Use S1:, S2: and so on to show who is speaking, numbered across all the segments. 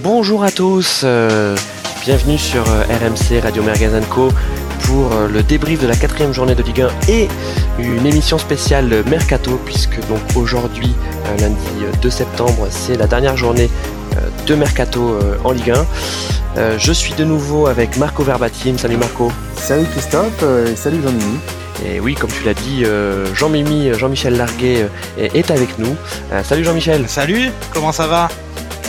S1: Bonjour à tous, euh, bienvenue sur euh, RMC Radio Mergazan Co pour euh, le débrief de la quatrième journée de Ligue 1 et une émission spéciale Mercato puisque donc aujourd'hui, lundi euh, 2 septembre, c'est la dernière journée de Mercato en Ligue 1. Euh, je suis de nouveau avec Marco Verbatim. Salut Marco.
S2: Salut Christophe et salut Jean-Mimi.
S1: Et oui, comme tu l'as dit, Jean-Mimi, Jean-Michel Larguet est avec nous. Salut Jean-Michel.
S3: Salut, comment ça va?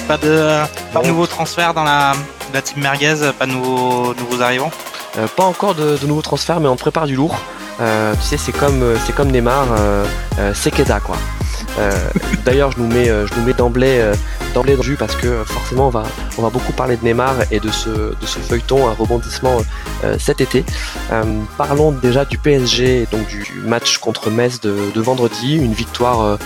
S3: Pas de pas de
S1: Bon.
S3: nouveaux transferts dans la, la team merguez, pas de nouveaux, nouveaux arrivants
S1: Euh, pas encore de, de nouveaux transferts, mais on prépare du lourd. Euh, tu sais, c'est comme, euh, c'est comme Neymar, euh, Sekeda quoi. D'ailleurs, je nous mets, je nous mets d'emblée, d'emblée dans le jus parce que forcément, on va, on va beaucoup parler de Neymar et de ce, de ce feuilleton, un rebondissement cet été. Parlons déjà du PSG, donc du match contre Metz de, de vendredi, une victoire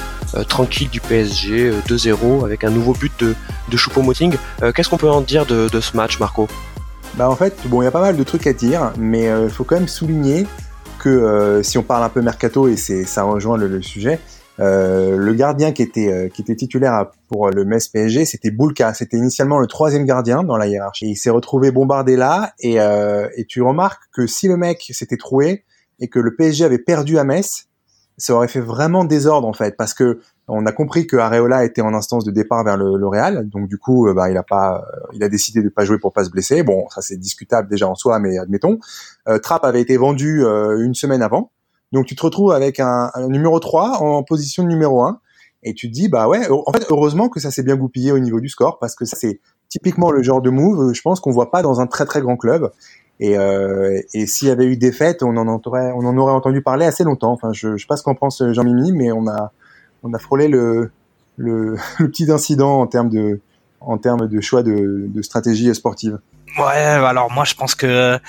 S1: tranquille du PSG, euh, 2-0 avec un nouveau but de, de Choupo-Moting. Euh, Qu'est-ce qu'on peut en dire de, de ce match, Marco?
S2: Bah en fait, bon, il y a pas mal de trucs à dire, mais il faut quand même souligner que euh, si on parle un peu mercato et c'est ça rejoint le, le sujet, euh, le gardien qui était euh, qui était titulaire pour le Metz PSG, c'était Boulka. C'était initialement le troisième gardien dans la hiérarchie. Il s'est retrouvé bombardé là, et, euh, et tu remarques que si le mec s'était troué et que le PSG avait perdu à Metz, ça aurait fait vraiment désordre en fait, parce que on a compris que Areola était en instance de départ vers le, le Real, donc du coup, euh, bah, il a pas, euh, il a décidé de pas jouer pour pas se blesser. Bon, ça c'est discutable déjà en soi, mais admettons. Euh, Trapp avait été vendu euh, une semaine avant, donc tu te retrouves avec un, un numéro 3 en position de numéro 1, et tu te dis bah ouais, en fait heureusement que ça s'est bien goupillé au niveau du score, parce que ça c'est typiquement le genre de move, je pense qu'on voit pas dans un très très grand club. Et, euh, et s'il y avait eu des fêtes, on en aurait, entendu parler assez longtemps. Enfin, je, je sais pas ce qu'en pense Jean-Mimi, mais on a, frôlé le, petit incident en termes de, choix de, stratégie sportive.
S3: Ouais, alors moi je pense que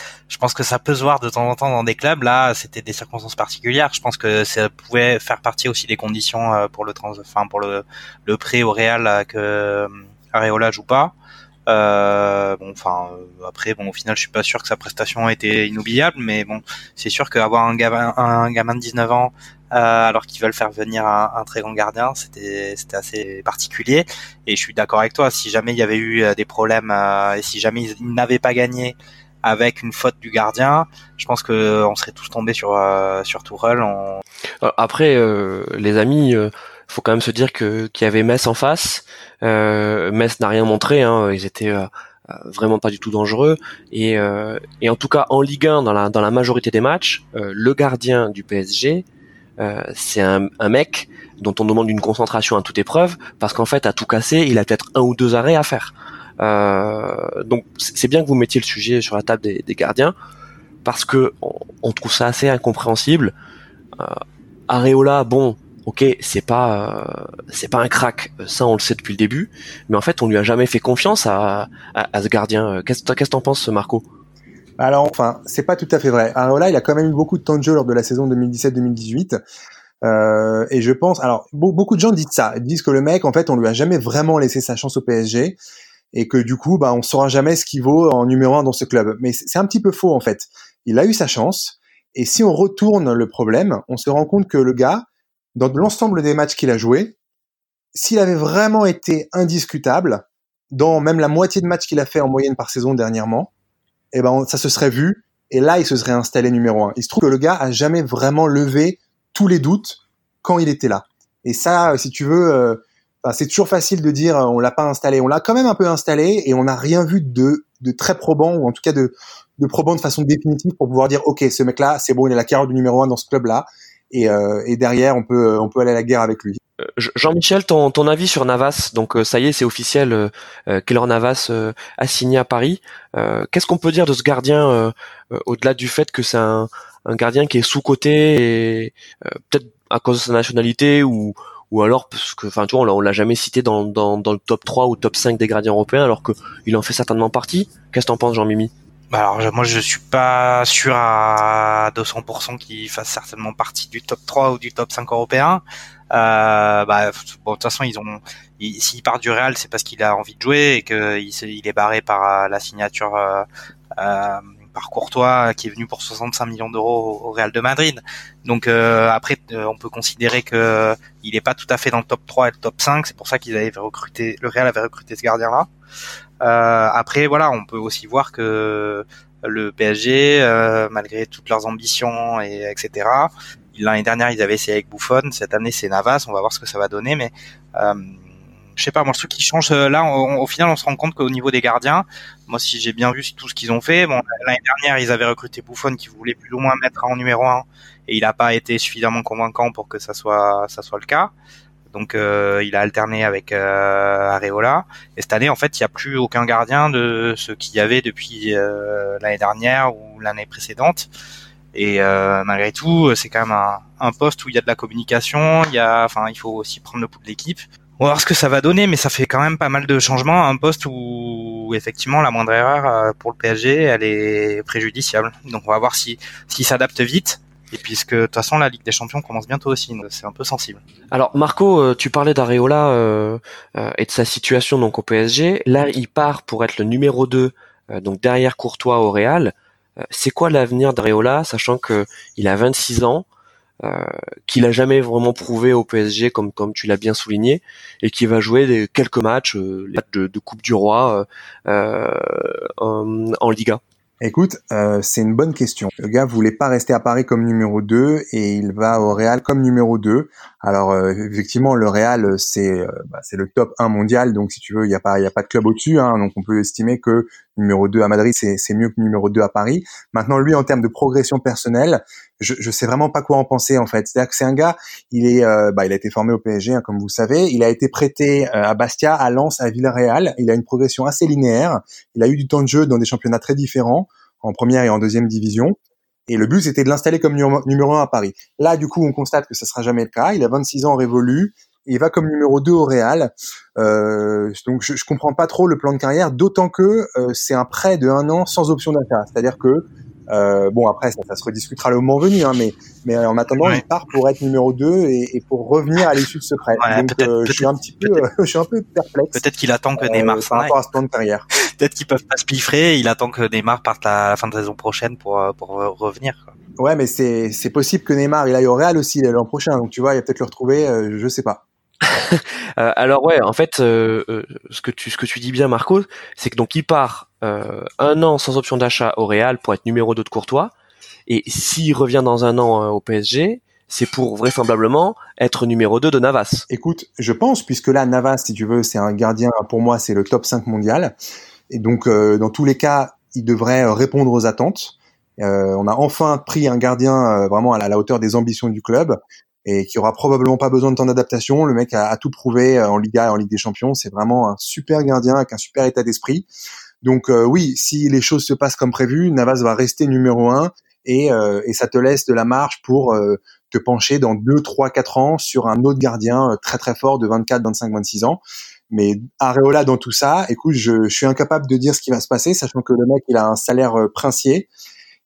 S3: ça peut se voir de temps en temps dans des clubs. Là, c'était des circonstances particulières. Je pense que ça pouvait faire partie aussi des conditions euh, pour le trans, enfin pour le le prêt au Real euh, que euh, Areola joue pas. Euh, bon, enfin euh, après, bon au final, je suis pas sûr que sa prestation était inoubliable, mais bon, c'est sûr qu'avoir un gamin, un gamin de 19 ans euh, alors qu'ils veulent faire venir un, un très grand gardien, c'était c'était assez particulier. Et je suis d'accord avec toi. Si jamais il y avait eu euh, des problèmes et si jamais ils, n'avaient pas gagné avec une faute du gardien, je pense que on serait tous tombés sur sur Tourelle. On...
S1: Après, les amis, faut quand même se dire que qu'il y avait Metz en face. Euh, Metz n'a rien montré, hein, ils étaient euh, euh, vraiment pas du tout dangereux. Et, et en tout cas, en Ligue 1, dans la dans la majorité des matchs, le gardien du PSG, c'est un, un mec dont on demande une concentration à toute épreuve, parce qu'en fait, à tout casser, il a peut-être un ou deux arrêts à faire. Euh, donc, c'est bien que vous mettiez le sujet sur la table des, des gardiens, parce que on, on trouve ça assez incompréhensible. Euh, Areola, bon, ok, c'est pas euh, c'est pas un crack, ça on le sait depuis le début, mais en fait on lui a jamais fait confiance à, à, à ce gardien. Euh, Qu'est-ce que t'en penses, Marco?
S2: Alors enfin, c'est pas tout à fait vrai. Areola, il a quand même eu beaucoup de temps de jeu lors de la saison 2017-2018. Euh, et je pense, alors be- beaucoup de gens disent ça, ils disent que le mec, en fait, on lui a jamais vraiment laissé sa chance au PSG et que du coup, bah, on saura jamais ce qu'il vaut en numéro un dans ce club. Mais c'est un petit peu faux en fait. Il a eu sa chance et si on retourne le problème, on se rend compte que le gars, dans l'ensemble des matchs qu'il a joué, s'il avait vraiment été indiscutable dans même la moitié de matchs qu'il a fait en moyenne par saison dernièrement, eh ben ça se serait vu et là il se serait installé numéro un. Il se trouve que le gars a jamais vraiment levé tous les doutes quand il était là. Et ça, si tu veux, euh, c'est toujours facile de dire euh, on l'a pas installé. On l'a quand même un peu installé et on n'a rien vu de, de très probant ou en tout cas de, de probant de façon définitive pour pouvoir dire ok ce mec-là c'est bon il a la carotte du numéro un dans ce club-là et, euh, et derrière on peut on peut aller à la guerre avec lui.
S1: Euh, Je- Jean-Michel, ton, ton avis sur Navas? Donc euh, ça y est, c'est officiel. Euh, Keylor Navas euh, a signé à Paris. Euh, Qu'est-ce qu'on peut dire de ce gardien au-delà du fait que c'est un, un gardien qui est sous coté et peut-être à cause de sa nationalité ou ou alors parce que enfin tu vois on l'a- jamais cité dans, dans, dans le top 3 ou top 5 des gardiens européens alors que il en fait certainement partie. Qu'est-ce que t'en penses Jean-Mimi?
S3: Alors je- moi je suis pas sûr à 200% qu'il fasse certainement partie du top 3 ou du top 5 européen. Euh, bah, bon, de toute façon ils ont il- s'il part du Real c'est parce qu'il a envie de jouer et qu'il il est barré par euh, la signature euh, euh, par Courtois qui est venu pour 65 millions d'euros au Real de Madrid. Donc après on peut considérer que il est pas tout à fait dans le top 3 et le top 5, c'est pour ça qu'ils avaient recruté le Real avait recruté ce gardien là. Après voilà, on peut aussi voir que le PSG, euh, malgré toutes leurs ambitions et etc. L'année dernière, ils avaient essayé avec Buffon. Cette année, c'est Navas. On va voir ce que ça va donner, mais euh, je sais pas. Moi, le qui change euh, là, au final, on se rend compte qu'au niveau des gardiens, moi, si j'ai bien vu tout ce qu'ils ont fait, bon, l'année dernière, ils avaient recruté Buffon qui voulait plus ou moins mettre en numéro 1 et il n'a pas été suffisamment convaincant pour que ça soit ça soit le cas. Donc euh, il a alterné avec euh, Areola. Et cette année, en fait, il n'y a plus aucun gardien de ce qu'il y avait depuis euh, l'année dernière ou l'année précédente. Et malgré tout, c'est quand même un, poste où il y a de la communication. Il y a, enfin, il faut aussi prendre le pouls de l'équipe. On va voir ce que ça va donner, mais ça fait quand même pas mal de changements. Un poste où effectivement la moindre erreur pour le PSG, elle est préjudiciable. Donc on va voir si s'il s'adapte vite et puisque de toute façon la Ligue des Champions commence bientôt aussi, c'est un peu sensible.
S1: Alors Marco, euh, tu parlais d'Areola euh, euh, et de sa situation donc au PSG. Là, il part pour être le numéro 2, donc derrière Courtois au Real. c'est quoi l'avenir d'Areola, sachant que il a 26 ans, qu'il a jamais vraiment prouvé au PSG comme comme tu l'as bien souligné, et qui va jouer quelques matchs de, de, Coupe du Roi en Liga?
S2: Écoute, euh, c'est une bonne question. Le gars voulait pas rester à Paris comme numéro 2 et il va au Real comme numéro 2. Alors euh, effectivement, le Real c'est euh, bah, c'est le top 1 mondial, donc si tu veux, il y a pas il y a pas de club au-dessus, hein, donc on peut estimer que numéro 2 à Madrid c'est c'est mieux que numéro 2 à Paris. Maintenant, lui en termes de progression personnelle, je je sais vraiment pas quoi en penser en fait. C'est-à-dire que c'est un gars, il est bah il a été formé au PSG hein, comme vous savez, il a été prêté à Bastia, à Lens, à Villarreal. Il a une progression assez linéaire. Il a eu du temps de jeu dans des championnats très différents en première et en deuxième division. Et le but, c'était de l'installer comme numéro, un à Paris. Là, du coup, on constate que ça sera jamais le cas. Il a 26 ans révolu. Il va comme numéro 2 au Real. Euh, donc, je, je comprends pas trop le plan de carrière, d'autant que euh, c'est un prêt de un an sans option d'achat. C'est-à-dire que euh, bon, après, ça, ça, se rediscutera le moment venu, hein, mais, mais en attendant, il part pour être numéro 2 et, et pour revenir à l'issue de ce prêt. Donc, euh, je suis un petit peu, je suis un peu perplexe.
S3: Peut-être qu'il attend que Neymar euh,
S2: par rapport à ce plan de carrière.
S3: Peut-être qu'ils peuvent pas se piffrer. Il attend que Neymar parte à la fin de saison prochaine pour euh, pour revenir. Quoi.
S2: Ouais, mais c'est c'est possible que Neymar il aille au Real aussi l'an prochain. Donc tu vois, il va peut-être le retrouver. je sais pas.
S1: Euh, alors ouais, en fait, euh, euh, ce que tu ce que tu dis bien, Marco, c'est que donc il part un an sans option d'achat au Real pour être numéro 2 de Courtois, et s'il revient dans un an au PSG, c'est pour vraisemblablement être numéro 2 de Navas.
S2: Écoute, je pense, puisque là, Navas, si tu veux, c'est un gardien, pour moi, c'est le top 5 mondial. Et donc, dans tous les cas, il devrait répondre aux attentes. on a enfin pris un gardien vraiment à la, hauteur des ambitions du club et qui aura probablement pas besoin de temps d'adaptation. Le mec a, tout prouvé euh, en Liga et en Ligue des Champions. C'est vraiment un super gardien avec un super état d'esprit. Donc euh, oui, si les choses se passent comme prévu, Navas va rester numéro un et, euh, et ça te laisse de la marge pour te pencher dans 2, 3, 4 ans sur un autre gardien très très fort de 24, 25, 26 ans. Mais Areola dans tout ça, écoute, je, je suis incapable de dire ce qui va se passer, sachant que le mec il a un salaire princier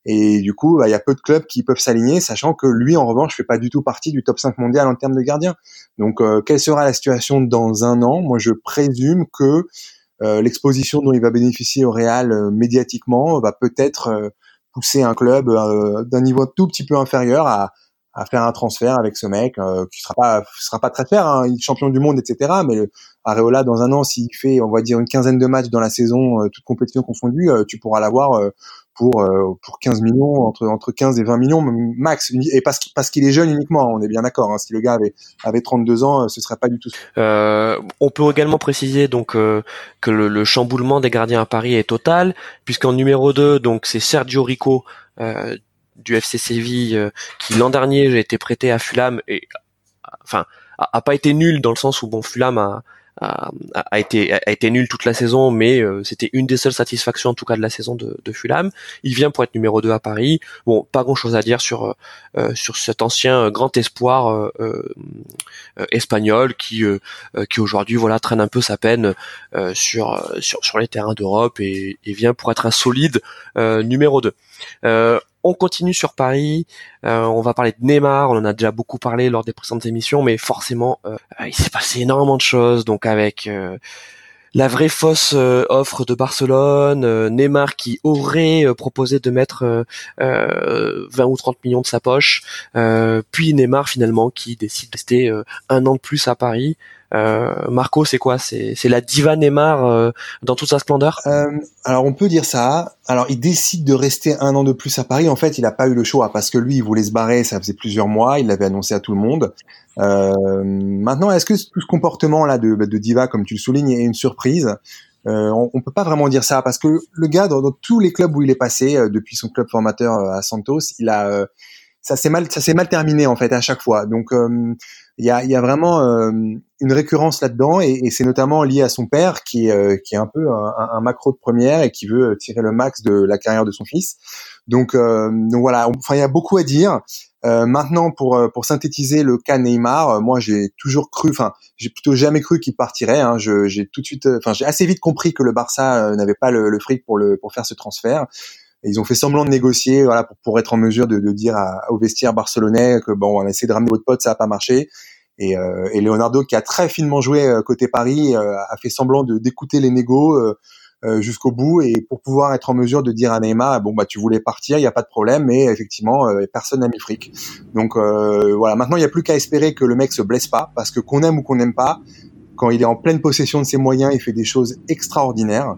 S2: et du coup, bah, il y a peu de clubs qui peuvent s'aligner, sachant que lui, en revanche, fait pas du tout partie du top 5 mondial en termes de gardiens. Donc, euh, quelle sera la situation dans un an? Moi, je présume que euh, l'exposition dont il va bénéficier au Real euh, médiatiquement va peut-être pousser un club d'un niveau tout petit peu inférieur à, à faire un transfert avec ce mec qui sera pas sera pas très cher, hein, il est champion du monde, etc. Mais Areola dans un an, s'il fait, on va dire une quinzaine de matchs dans la saison, toute compétition confondue, tu pourras l'avoir pour euh, pour 15 millions entre entre 15 et 20 millions max et parce parce qu'il est jeune uniquement on est bien d'accord hein, si le gars avait avait 32 ans euh, ce serait pas du tout
S1: euh, on peut également préciser donc euh, que le, le, chamboulement des gardiens à Paris est total puisqu'en numéro 2 donc c'est Sergio Rico euh, du FC Séville qui l'an dernier j'ai été prêté à Fulham et enfin a, a, pas été nul dans le sens où bon Fulham a a, a, été a été nul toute la saison, mais euh, c'était une des seules satisfactions en tout cas de la saison de, de, Fulham. Il vient pour être numéro 2 à Paris. Bon, pas grand chose à dire sur euh, sur cet ancien grand espoir euh, espagnol qui qui aujourd'hui voilà traîne un peu sa peine sur sur sur les terrains d'Europe et, et, vient pour être un solide numéro 2. On continue sur Paris. Euh, on va parler de Neymar. On en a déjà beaucoup parlé lors des précédentes émissions, mais forcément, euh, il s'est passé énormément de choses. Donc avec euh, la vraie fausse offre de Barcelone, Neymar qui aurait proposé de mettre 20 ou 30 millions de sa poche, puis Neymar finalement qui décide de rester un an de plus à Paris. Euh, Marco, c'est quoi? C'est la diva Neymar euh, dans toute sa splendeur?
S2: Euh, Alors on peut dire ça. Alors il décide de rester un an de plus à Paris. En fait, il n'a pas eu le choix parce que lui, il voulait se barrer. Ça faisait plusieurs mois. Il l'avait annoncé à tout le monde. maintenant, est-ce que tout ce comportement-là de, de, diva, comme tu le soulignes, est une surprise? On, on peut pas vraiment dire ça parce que le gars, dans, tous les clubs où il est passé depuis son club formateur à Santos, il a ça s'est mal ça s'est mal terminé en fait à chaque fois. Donc il y a, y a, vraiment euh, une récurrence là-dedans et, et c'est notamment lié à son père qui euh, qui est un peu un, un, macro de première et qui veut tirer le max de la carrière de son fils. Donc, euh, donc voilà, enfin il y a beaucoup à dire. maintenant, pour pour synthétiser le cas Neymar, moi j'ai toujours cru, enfin j'ai plutôt jamais cru qu'il partirait. Hein, j'ai tout de suite, enfin j'ai assez vite compris que le Barça n'avait pas le, le, fric pour le pour faire ce transfert. Ils ont fait semblant de négocier, voilà, pour, pour être en mesure de, de dire au vestiaire barcelonais que bon, on a essayé de ramener votre pote, ça a pas marché. Et, euh, et Leonardo, qui a très finement joué euh, côté Paris, euh, a fait semblant de d'écouter les négos euh, jusqu'au bout et pour pouvoir être en mesure de dire à Neymar, bon bah tu voulais partir, il y a pas de problème, mais effectivement personne n'a mis fric. Donc voilà, maintenant il y a plus qu'à espérer que le mec se blesse pas, parce que qu'on aime ou qu'on n'aime pas, quand il est en pleine possession de ses moyens, il fait des choses extraordinaires.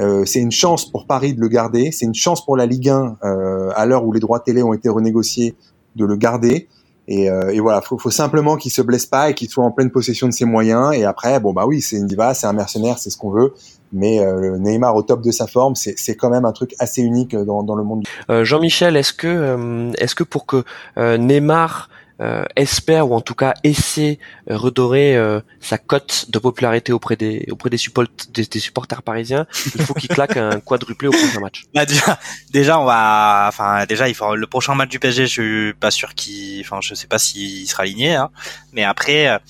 S2: Euh, c'est une chance pour Paris de le garder, c'est une chance pour la Ligue 1 euh, à l'heure où les droits télé ont été renégociés de le garder. Et, euh, et voilà, faut, faut simplement qu'il se blesse pas et qu'il soit en pleine possession de ses moyens. Et après, bon bah oui, c'est une diva, c'est un mercenaire, c'est ce qu'on veut. Mais euh, Neymar au top de sa forme, c'est quand même un truc assez unique dans, dans le monde.
S1: Jean-Michel, est-ce que est-ce que pour que Neymar euh, espère ou en tout cas essaie euh, redorer euh, sa cote de popularité auprès des auprès des, des, supporters parisiens, il faut qu'il claque un quadruplé au prochain match.
S3: Bah, déjà, déjà on va, enfin déjà il faut le prochain match du PSG, je suis pas sûr qu'il, enfin je sais pas s'il sera aligné, hein. mais après,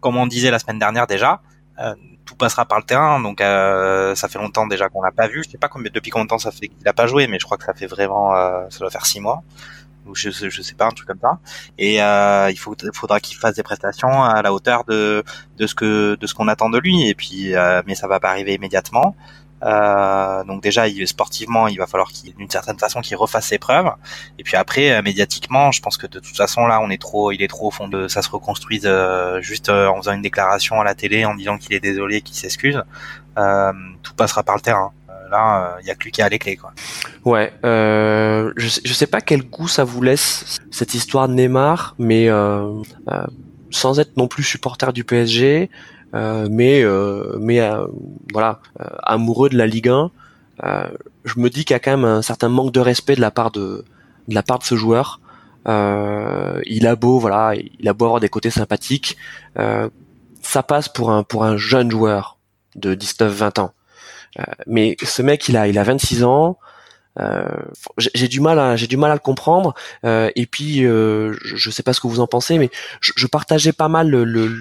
S3: comme on disait la semaine dernière déjà, tout passera par le terrain, donc ça fait longtemps déjà qu'on l'a pas vu. Je sais pas combien, depuis combien de temps ça fait qu'il a pas joué, mais je crois que ça fait vraiment, ça doit faire six mois ou je, je sais pas un truc comme ça et euh, il faut, faudra qu'il fasse des prestations à la hauteur de de ce que de ce qu'on attend de lui et puis euh, mais ça va pas arriver immédiatement euh, donc déjà, il, sportivement, il va falloir qu'il, d'une certaine façon, qu'il refasse ses preuves. Et puis après, euh, médiatiquement, je pense que de toute façon là, on est trop, il est trop au fond de, ça se reconstruise euh, juste en faisant une déclaration à la télé, en disant qu'il est désolé, qu'il s'excuse. tout passera par le terrain là, il euh, y a que lui qui a les clés, quoi.
S1: Ouais, euh, je, je sais pas quel goût ça vous laisse cette histoire de Neymar, mais euh, euh sans être non plus supporter du PSG, euh, mais mais voilà, amoureux de la Ligue 1, je me dis qu'il y a quand même un certain manque de respect de la part de de la part de ce joueur. il a beau voilà, il a beau avoir des côtés sympathiques, ça passe pour un pour un jeune joueur de 19-20 ans. Euh, mais ce mec, il a, il a 26 ans. Euh, j'ai du mal à j'ai du mal à le comprendre. Euh, et puis euh, je, je sais pas ce que vous en pensez mais je, je partageais pas mal le, le,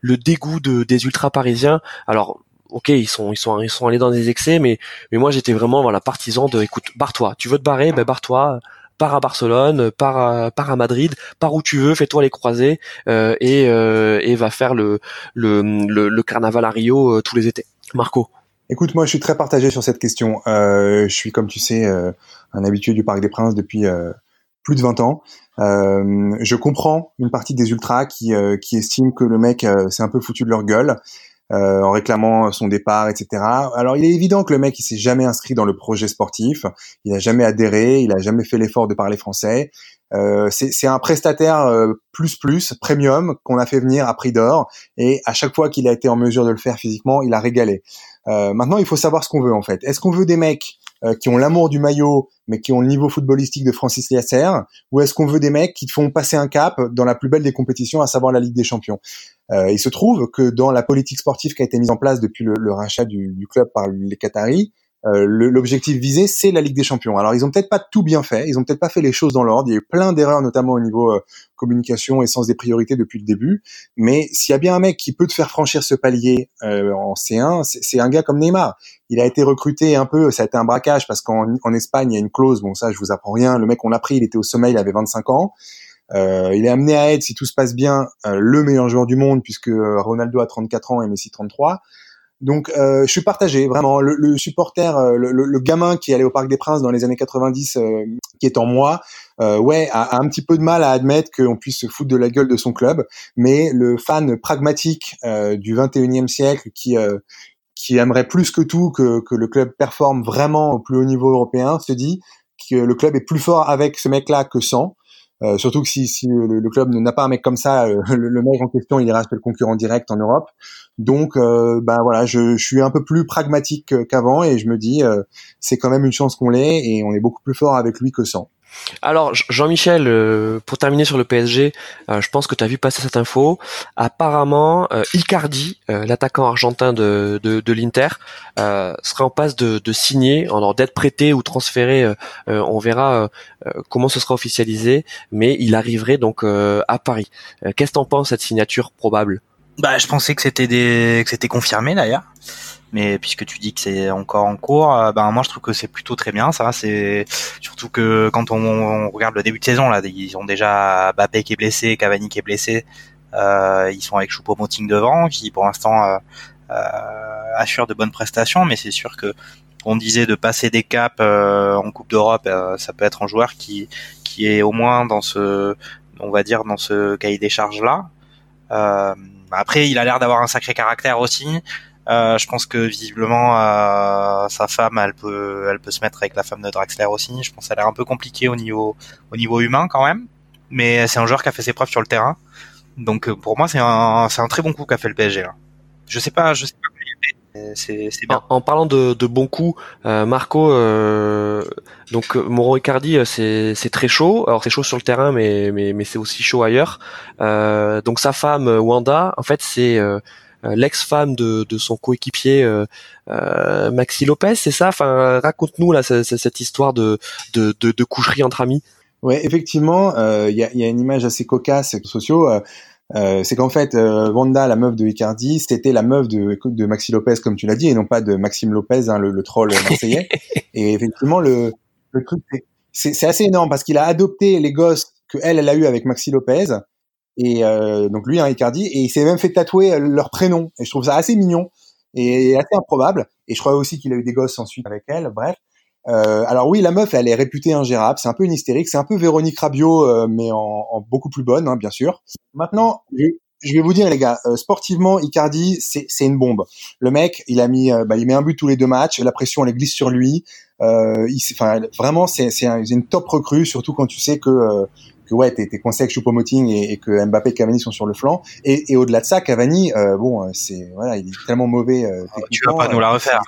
S1: le dégoût de, des ultra parisiens alors ok ils sont ils sont ils sont allés dans des excès mais mais moi j'étais vraiment voilà partisan de écoute barre-toi. Tu veux te barrer? Ben barre-toi. Pars à Barcelone pars à, pars à Madrid pars où tu veux fais-toi les croisés euh, et euh, et va faire le le, le, le carnaval à Rio tous les étés. Marco
S2: Écoute, moi, je suis très partagé sur cette question. Euh, je suis, comme tu sais, euh, un habitué du Parc des Princes depuis euh, plus de 20 ans. Euh, je comprends une partie des ultras qui, qui estiment que le mec s'est un peu foutu de leur gueule en réclamant son départ, etc. Alors, il est évident que le mec, il s'est jamais inscrit dans le projet sportif. Il n'a jamais adhéré. Il a jamais fait l'effort de parler français. C'est un prestataire plus plus premium qu'on a fait venir à prix d'or et à chaque fois qu'il a été en mesure de le faire physiquement, il a régalé. Euh, maintenant, il faut savoir ce qu'on veut en fait. Est-ce qu'on veut des mecs euh, qui ont l'amour du maillot, mais qui ont le niveau footballistique de Francis Liasser, ou est-ce qu'on veut des mecs qui te font passer un cap dans la plus belle des compétitions, à savoir la Ligue des Champions? Euh, Il se trouve que dans la politique sportive qui a été mise en place depuis le, le rachat du, du, club par les Qataris, euh, l'objectif visé, c'est la Ligue des Champions. Alors, ils ont peut-être pas tout bien fait, ils ont peut-être pas fait les choses dans l'ordre. Il y a eu plein d'erreurs, notamment au niveau euh, communication et sens des priorités depuis le début. Mais s'il y a bien un mec qui peut te faire franchir ce palier euh, en C1, c'est un gars comme Neymar. Il a été recruté un peu, ça a été un braquage parce qu'en en Espagne, il y a une clause. Bon, ça, je vous apprends rien. Le mec, on l'a pris, il était au sommet, il avait 25 ans. Euh, il est amené à être, si tout se passe bien, le meilleur joueur du monde puisque Ronaldo a 34 ans et Messi 33. Donc, euh, je suis partagé, vraiment. Le, le supporter, euh, le, le, gamin qui allait au Parc des Princes dans les années 90, euh, qui est en moi, euh, ouais, a, a, un petit peu de mal à admettre qu'on puisse se foutre de la gueule de son club. Mais le fan pragmatique du 21e siècle, qui qui aimerait plus que tout que, que le club performe vraiment au plus haut niveau européen, se dit que le club est plus fort avec ce mec-là que sans. Euh, surtout que si, si le, club n'a pas un mec comme ça, euh, le, mec en question, il reste le concurrent direct en Europe. Donc, euh, ben voilà, je, je, suis un peu plus pragmatique qu'avant et je me dis, euh, c'est quand même une chance qu'on l'ait et on est beaucoup plus fort avec lui que sans.
S1: Alors Jean-Michel, euh, pour terminer sur le PSG, euh, je pense que tu as vu passer cette info. Apparemment, euh, Icardi, l'attaquant argentin de, de, l'Inter, serait en passe de, de signer, alors d'être prêté ou transféré. on verra comment ce sera officialisé, mais il arriverait donc à Paris. Qu'est-ce que t'en penses cette signature probable?
S3: Bah, je pensais que c'était des... que c'était confirmé d'ailleurs mais puisque tu dis que c'est encore en cours, euh, ben moi je trouve que c'est plutôt très bien. Ça, c'est surtout que quand on, regarde le début de saison là, ils ont déjà Bappé qui est blessé, Cavani qui est blessé. Euh, ils sont avec Choupo-Moting devant, qui pour l'instant euh, euh, assure de bonnes prestations, mais c'est sûr que on disait de passer des caps en Coupe d'Europe, ça peut être un joueur qui qui est au moins dans ce, on va dire dans ce cahier des charges là. après, il a l'air d'avoir un sacré caractère aussi. Euh, je pense que visiblement euh, sa femme, elle peut, elle peut se mettre avec la femme de Draxler aussi. Je pense qu'elle a l'air un peu compliqué au niveau, au niveau humain quand même. Mais c'est un joueur qui a fait ses preuves sur le terrain. Donc euh, pour moi, c'est un, c'est un très bon coup qu'a fait le PSG. Là. Je sais pas, je sais pas. C'est, c'est bien.
S1: En, parlant de, de bons coups, euh, Marco, euh, donc Moro Icardi, c'est, c'est très chaud. Alors c'est chaud sur le terrain, mais mais, mais c'est aussi chaud ailleurs. donc sa femme Wanda, en fait, c'est euh, l'ex-femme de, de, son coéquipier euh, euh, Maxi Lopez, c'est ça? Enfin, raconte-nous là cette, histoire de, de, de, coucherie entre amis.
S2: Ouais, effectivement, il y, a, y, a, une image assez cocasse sociaux. Euh, c'est qu'en fait, euh, Wanda, la meuf de Icardi, c'était la meuf de, de Maxi Lopez, comme tu l'as dit, et non pas de Maxime Lopez, hein, le, le, troll marseillais. et effectivement, le, le truc, c'est assez énorme parce qu'il a adopté les gosses que elle, elle a eu avec Maxi Lopez et euh, donc lui, un Icardi, et il s'est même fait tatouer euh, leur prénom. Et je trouve ça assez mignon et assez improbable. Et je crois aussi qu'il a eu des gosses ensuite avec elle. Bref. Euh, alors oui, la meuf, elle est réputée ingérable. C'est un peu une hystérique. C'est un peu Véronique Rabiot, euh, mais en, en, beaucoup plus bonne, hein, bien sûr. Maintenant, je, vais vous dire, les gars, euh, sportivement, Icardi, c'est une bombe. Le mec, il a mis, bah, il met un but tous les deux matchs. La pression, elle glisse sur lui. il, enfin, vraiment, c'est une top recrue, surtout quand tu sais que que ouais, t'es, t'es coincé avec Choupo-Moting et, et, que Mbappé et Cavani sont sur le flanc. Et, et au-delà de ça, Cavani, euh, bon, euh, c'est voilà, il est tellement mauvais. Euh,
S3: ah, tu vas pas nous la refaire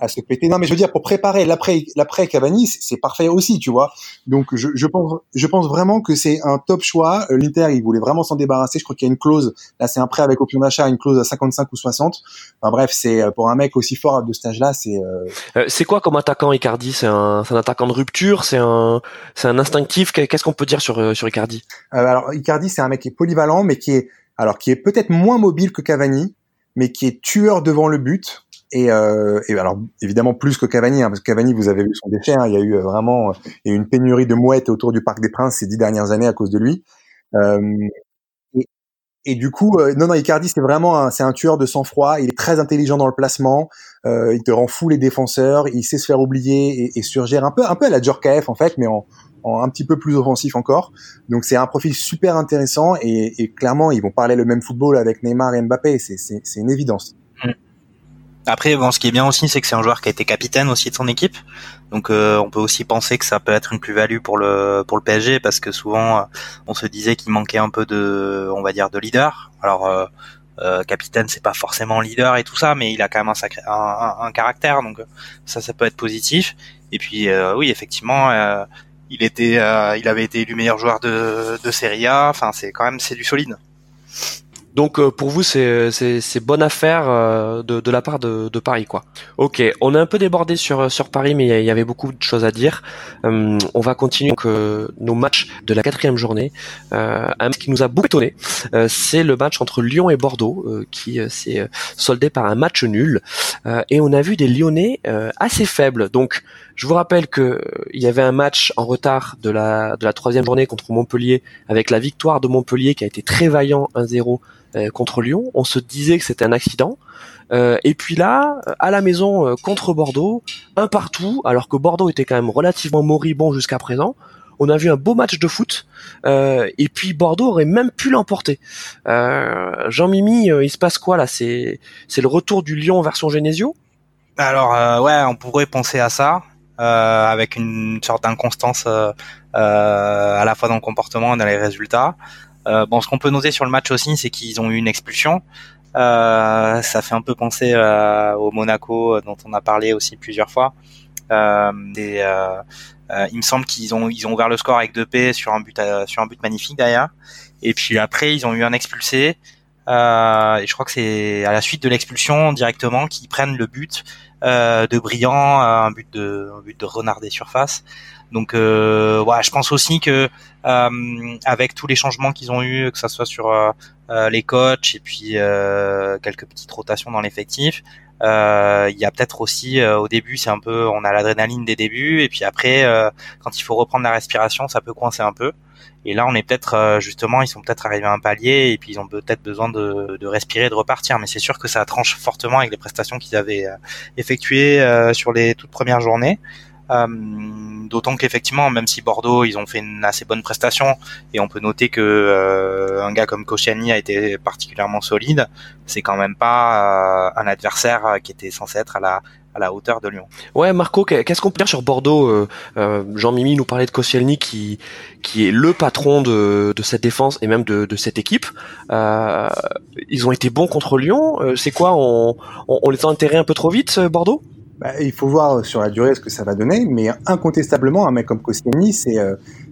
S2: à se péter. Non, mais je veux dire pour préparer l'après l'après Cavani, c'est parfait aussi, tu vois. Donc je, je pense je pense vraiment que c'est un top choix. Euh, L'Inter, il voulait vraiment s'en débarrasser. Je crois qu'il y a une clause. Là, c'est un prêt avec option d'achat, une clause à 55 ou 60. Enfin bref, c'est euh, pour un mec aussi fort de stage là, c'est.
S1: Euh... c'est quoi comme attaquant Icardi? C'est un, un attaquant de rupture? C'est un c'est un instinctif? Qu'est-ce qu'on peut dire sur euh, sur Icardi?
S2: Alors Icardi, c'est un mec qui est polyvalent, mais qui est alors qui est peut-être moins mobile que Cavani, mais qui est tueur devant le but et, euh, et, alors évidemment plus que Cavani, hein, parce que Cavani, vous avez vu son déchet, hein, il y a eu euh, vraiment il y a eu une pénurie de mouettes autour du Parc des Princes ces dix dernières années à cause de lui. Euh, et, et, du coup, euh, non, non, Icardi, c'est vraiment c'est un tueur de sang-froid. Il est très intelligent dans le placement. Euh, il te rend fou les défenseurs. Il sait se faire oublier et, et surgère un peu, un peu à la Djorkaeff en fait, mais en, en, un petit peu plus offensif encore. Donc c'est un profil super intéressant et, et, clairement ils vont parler le même football avec Neymar et Mbappé. C'est une évidence.
S3: Mm. Après, bon, ce qui est bien aussi, c'est que c'est un joueur qui a été capitaine aussi de son équipe. Donc, euh, on peut aussi penser que ça peut être une plus-value pour le pour le PSG parce que souvent, euh, on se disait qu'il manquait un peu de, on va dire, de leader. Alors, euh, euh, capitaine, c'est pas forcément leader et tout ça, mais il a quand même un, sacré, un, caractère. Donc, ça, ça peut être positif. Et puis, oui, effectivement, il était, il avait été élu meilleur joueur de de Serie A. Enfin, c'est quand même, c'est du solide.
S1: Donc euh, pour vous c'est bonne affaire euh, de, de la part de, de Paris quoi. Ok, on a un peu débordé sur sur Paris mais il y avait beaucoup de choses à dire. Hum, on va continuer donc nos matchs de la quatrième journée. Euh, un match qui nous a beaucoup étonné, c'est le match entre Lyon et Bordeaux qui s'est soldé par un match nul et on a vu des Lyonnais assez faibles. Donc je vous rappelle que il y avait un match en retard de la de la troisième journée contre Montpellier avec la victoire de Montpellier qui a été très vaillant 1-0 contre Lyon. On se disait que c'était un accident. et puis là, à la maison contre Bordeaux, un partout, alors que Bordeaux était quand même relativement moribond jusqu'à présent. On a vu un beau match de foot, et puis Bordeaux aurait même pu l'emporter. Jean-Mimi, il se passe quoi là? C'est c'est le retour du Lyon version Genesio?
S3: Alors ouais, on pourrait penser à ça. Euh, avec une sorte d'inconstance euh, euh, à la fois dans le comportement et dans les résultats. bon, ce qu'on peut noter sur le match aussi, c'est qu'ils ont eu une expulsion. ça fait un peu penser au Monaco dont on a parlé aussi plusieurs fois. Et, il me semble qu'ils ont ils ont ouvert le score avec 2 P sur un but sur un but magnifique d'ailleurs. Et puis après ils ont eu un expulsé. Euh, et je crois que c'est à la suite de l'expulsion directement qu'ils prennent le but de Brillant, euh, un but de un but de Renard des surfaces. Donc euh, je pense aussi que euh, avec tous les changements qu'ils ont eu, que ça soit sur euh, les coachs et puis quelques petites rotations dans l'effectif, il y a peut-être aussi au début c'est un peu on a l'adrénaline des débuts et puis après quand il faut reprendre la respiration ça peut coincer un peu. Et là, on est peut-être euh, justement, ils sont peut-être arrivés à un palier et puis ils ont peut-être besoin de, de, respirer, de repartir. Mais c'est sûr que ça tranche fortement avec les prestations qu'ils avaient euh, effectuées euh, sur les toutes premières journées. D'autant qu'effectivement, même si Bordeaux, ils ont fait une assez bonne prestation, et on peut noter que un gars comme Koscielny a été particulièrement solide, c'est quand même pas un adversaire qui était censé être à la à la hauteur de Lyon.
S1: Ouais, Marco, qu'est-ce qu'on peut dire sur Bordeaux euh, euh, Jean-Mimi nous parlait de Koscielny qui qui est le patron de, de cette défense et même de, de cette équipe. Euh, ils ont été bons contre Lyon. c'est quoi on, on, les a enterrés un peu trop vite, Bordeaux?
S2: Bah, il faut voir sur la durée ce que ça va donner, mais incontestablement, un mec comme Koscielny, c'est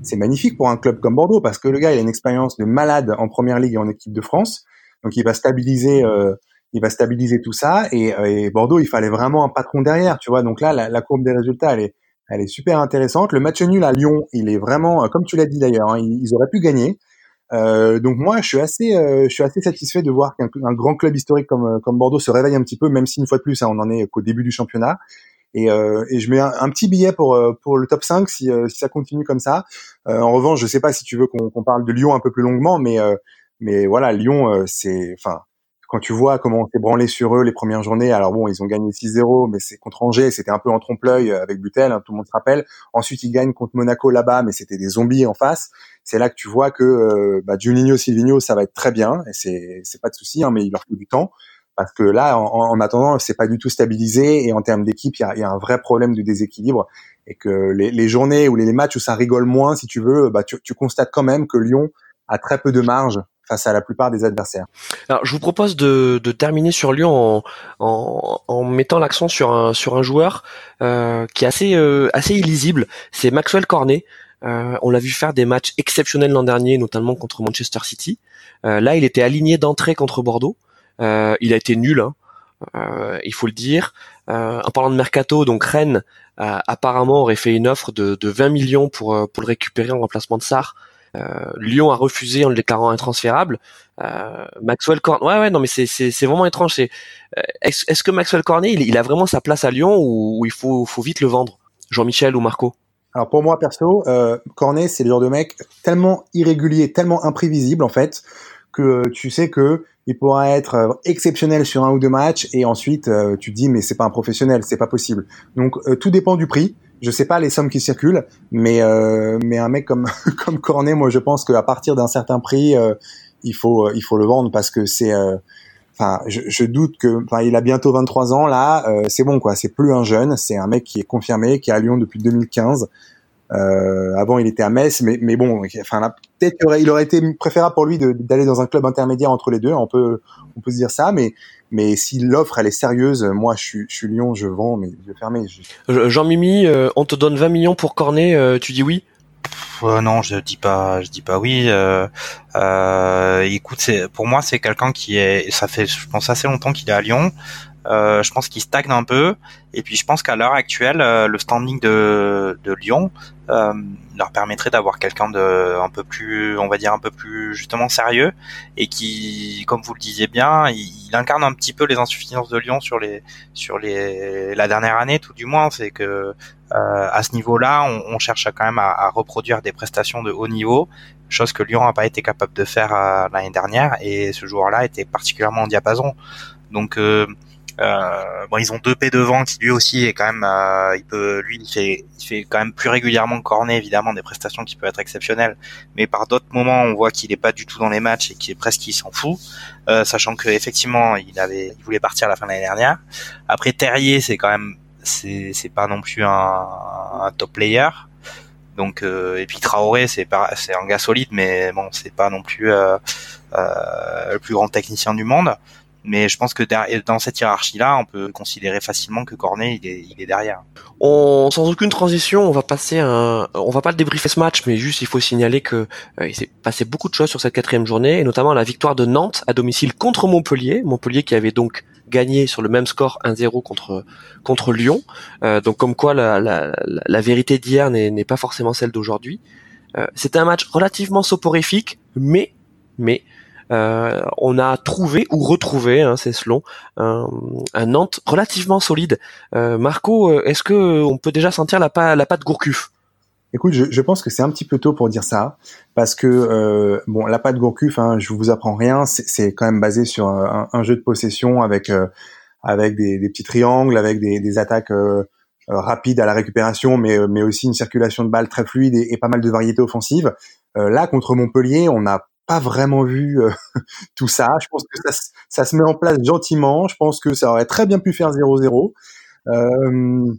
S2: c'est magnifique pour un club comme Bordeaux parce que le gars, il a une expérience de malade en première ligue et en équipe de France, donc il va stabiliser il va stabiliser tout ça. Et, euh, et, Bordeaux, il fallait vraiment un patron derrière, tu vois. Donc là, la, la, courbe des résultats, elle est, elle est super intéressante. Le match nul à Lyon, il est vraiment, euh, comme tu l'as dit d'ailleurs, hein, ils, auraient pu gagner. Euh, donc moi, je suis assez, euh, je suis assez satisfait de voir qu'un grand club historique comme, comme Bordeaux se réveille un petit peu, même si une fois de plus, hein, on en est qu'au début du championnat. Et, euh, et, je mets un, petit billet pour pour le top 5 si, si ça continue comme ça. en revanche, je sais pas si tu veux qu'on parle de Lyon un peu plus longuement, mais mais voilà, Lyon, c'est, enfin, quand tu vois comment on s'est branlé sur eux les premières journées, alors bon, ils ont gagné 6-0, mais c'est contre Angers, c'était un peu en trompe-l'œil avec Butel, hein, tout le monde se rappelle. Ensuite, ils gagnent contre Monaco là-bas, mais c'était des zombies en face. C'est là que tu vois que euh, bah, Juninho, Silvino, ça va être très bien, et c'est pas de souci, hein, mais il leur faut du temps parce que là, en, en attendant, c'est pas du tout stabilisé et en termes d'équipe, il y a, y a, un vrai problème de déséquilibre et que les, les journées ou les, matchs où ça rigole moins, si tu veux, bah tu, tu constates quand même que Lyon a très peu de marge face à la plupart des adversaires.
S1: Alors, je vous propose de, de terminer sur Lyon en, en, en mettant l'accent sur un sur un joueur euh, qui est assez euh, assez illisible. C'est Maxwell Cornet. Euh, on l'a vu faire des matchs exceptionnels l'an dernier, notamment contre Manchester City. Euh, là, il était aligné d'entrée contre Bordeaux. Euh, il a été nul, hein. il faut le dire. en parlant de mercato, donc Rennes apparemment aurait fait une offre de, de 20 millions pour pour le récupérer en remplacement de Sarr. Euh, Lyon a refusé en le déclarant intransférable. Euh, Maxwell Cornet, ouais ouais non mais c'est vraiment étrange. Euh, est-ce, est-ce que Maxwell Cornet il, a vraiment sa place à Lyon ou, il faut faut vite le vendre Jean-Michel ou Marco?
S2: Alors pour moi perso, Cornet c'est le genre de mec tellement irrégulier, tellement imprévisible en fait que tu sais que il pourra être exceptionnel sur un ou deux matchs et ensuite tu te dis mais c'est pas un professionnel, c'est pas possible. Donc tout dépend du prix je sais pas les sommes qui circulent, mais euh, mais un mec comme comme Cornet, moi je pense qu'à partir d'un certain prix, euh, il faut euh, il faut le vendre parce que c'est enfin je, je, doute que enfin il a bientôt 23 ans là, c'est bon quoi, c'est plus un jeune, c'est un mec qui est confirmé, qui est à Lyon depuis 2015. Avant il était à Metz, mais mais bon, enfin peut-être qu'il aurait, il aurait été préférable pour lui d'aller dans un club intermédiaire entre les deux. On peut on peut se dire ça, mais mais si l'offre elle est sérieuse, moi je suis, je suis Lyon, je vends, mais je vais fermer.
S1: Jean Mimi, euh, on te donne 20 millions pour Cornet, euh, tu dis oui?
S3: Euh, Non, je dis pas, je dis pas oui. écoute, c'est pour moi c'est quelqu'un qui est, ça fait je pense assez longtemps qu'il est à Lyon. Je pense qu'il stagne un peu. Et puis je pense qu'à l'heure actuelle, le standing de, de Lyon, euh, leur permettrait d'avoir quelqu'un de un peu plus, on va dire un peu plus justement sérieux et qui, comme vous le disiez bien, il, incarne un petit peu les insuffisances de Lyon sur les sur les la dernière année tout du moins. C'est que à ce niveau-là, on, on, cherche quand même à, à, reproduire des prestations de haut niveau, chose que Lyon n'a pas été capable de faire l'année dernière, et ce joueur-là était particulièrement en diapason. Donc euh, bon, ils ont deux P devant qui lui aussi est quand même, euh, il peut, lui, il fait, il fait quand même plus régulièrement Cornet, évidemment, des prestations qui peuvent être exceptionnelles. Mais par d'autres moments, on voit qu'il est pas du tout dans les matchs et qu'il est presque, il s'en fout, euh, sachant que effectivement, il avait, il voulait partir à la fin de l'année dernière. Après Terrier, c'est quand même, c'est, c'est pas non plus un, un top player. Donc euh, et puis Traoré, c'est c'est un gars solide, mais bon, c'est pas non plus euh, euh, le plus grand technicien du monde. Mais je pense que dans cette hiérarchie-là, on peut considérer facilement que Cornet, il est, il est derrière.
S1: On, sans aucune transition, on va passer un, on va pas le débriefer ce match, mais juste il faut signaler que euh, il s'est passé beaucoup de choses sur cette quatrième journée, et notamment la victoire de Nantes à domicile contre Montpellier. Montpellier qui avait donc gagné sur le même score 1-0 contre contre Lyon. Euh, donc comme quoi la, la, la vérité d'hier n'est pas forcément celle d'aujourd'hui. Euh, C'était un match relativement soporifique, mais mais euh, on a trouvé ou retrouvé, hein, c'est selon, un, un, Nantes relativement solide. Euh, Marco, euh, est-ce que on peut déjà sentir la, la patte Gourcuff?
S2: Écoute, je, je, pense que c'est un petit peu tôt pour dire ça, parce que euh, bon, la patte Gourcuff, hein, je vous apprends rien, c'est quand même basé sur un, jeu de possession avec avec des, des, petits triangles, avec des, des attaques rapides à la récupération, mais mais aussi une circulation de balles très fluide et, et pas mal de variétés offensives. là, contre Montpellier, on a pas vraiment vu euh, tout ça. Je pense que ça, ça, se met en place gentiment. Je pense que ça aurait très bien pu faire 0-0. Euh,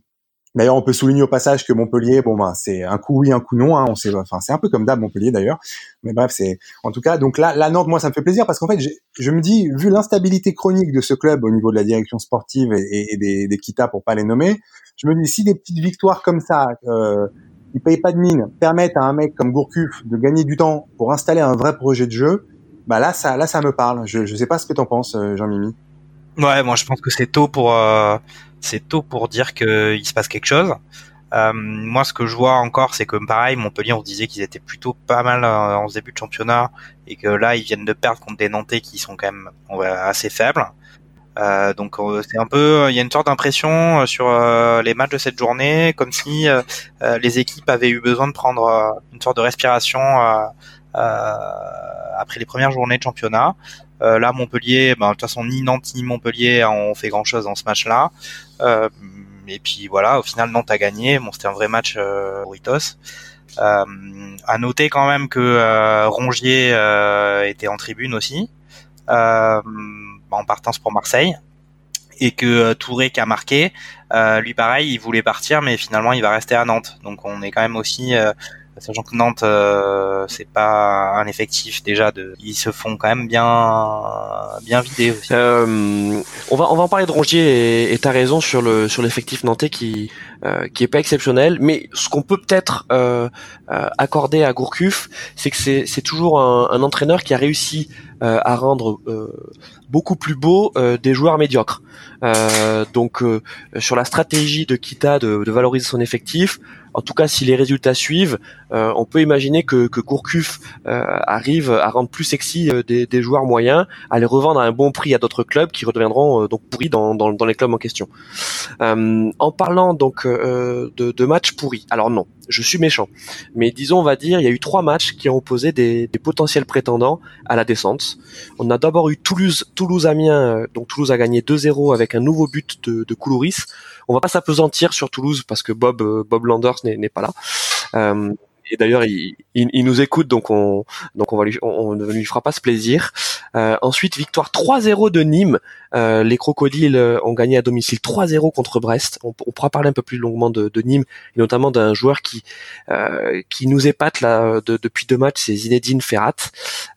S2: D'ailleurs, on peut souligner au passage que Montpellier, bon ben, c'est un coup oui, un coup non. Hein, on sait, enfin, c'est un peu comme d'hab Montpellier d'ailleurs. Mais bref, c'est en tout cas. Donc là, la Nantes, moi, ça me fait plaisir parce qu'en fait, je me dis, vu l'instabilité chronique de ce club au niveau de la direction sportive et, et des, des Kita pour pas les nommer, je me dis si des petites victoires comme ça, euh, ils payent pas de mine, permettent à un mec comme Gourcuff de gagner du temps pour installer un vrai projet de jeu, bah là ça là ça me parle. Je sais pas ce que t'en penses euh, Jean-Mimi.
S3: Ouais, moi je pense que c'est tôt pour euh, c'est tôt pour dire qu'il se passe quelque chose. Euh, moi, ce que je vois encore, c'est que pareil, Montpellier, on disait qu'ils étaient plutôt pas mal en début de championnat et que là, ils viennent de perdre contre des Nantais qui sont quand même assez faibles. Euh, donc euh, c'est un peu, il y a une sorte d'impression euh, sur les matchs de cette journée, comme si les équipes avaient eu besoin de prendre une sorte de respiration après les premières journées de championnat. là, Montpellier, ben, de toute façon, ni Nantes ni Montpellier ont fait grand-chose dans ce match-là. et puis voilà, au final, Nantes a gagné. Bon, c'était un vrai match euh, Ritos. Euh, à noter quand même que Rongier était en tribune aussi. Euh, en partance pour Marseille et que euh, Touré qui a marqué, euh, lui pareil, il voulait partir, mais finalement il va rester à Nantes. Donc on est quand même aussi, euh, sachant que Nantes c'est pas un effectif déjà de, ils se font quand même bien bien vider aussi.
S1: on va on va en parler de Rongier et t'as raison sur le sur l'effectif nantais qui qui est pas exceptionnel, mais ce qu'on peut peut-être accorder à Gourcuff, c'est que c'est c'est toujours un, entraîneur qui a réussi à rendre beaucoup plus beau euh, des joueurs médiocres. Euh, donc euh, sur la stratégie de Kita de, valoriser son effectif, en tout cas si les résultats suivent, on peut imaginer que, que Gourcuff arrive à rendre plus sexy des, des, joueurs moyens, à les revendre à un bon prix à d'autres clubs qui redeviendront donc pourris dans, dans, dans, les clubs en question. en parlant donc de, de matchs pourris, alors non, je suis méchant. Mais disons, on va dire, il y a eu trois matchs qui ont opposé des, des potentiels prétendants à la descente. On a d'abord eu Toulouse, Toulouse-Amiens, euh, donc Toulouse a gagné 2-0 avec un nouveau but de, de. On va pas s'apesantir sur Toulouse parce que Bob, euh, Bob Landers n'est pas là. Euh, et d'ailleurs il, il, nous écoute donc on donc on va lui on, ne lui fera pas ce plaisir. Euh, ensuite victoire 3-0 de Nîmes. Euh, les crocodiles ont gagné à domicile 3-0 contre Brest. On, on, pourra parler un peu plus longuement de, de Nîmes et notamment d'un joueur qui euh, qui nous épate là de, depuis deux matchs, c'est Zinedine Ferrat.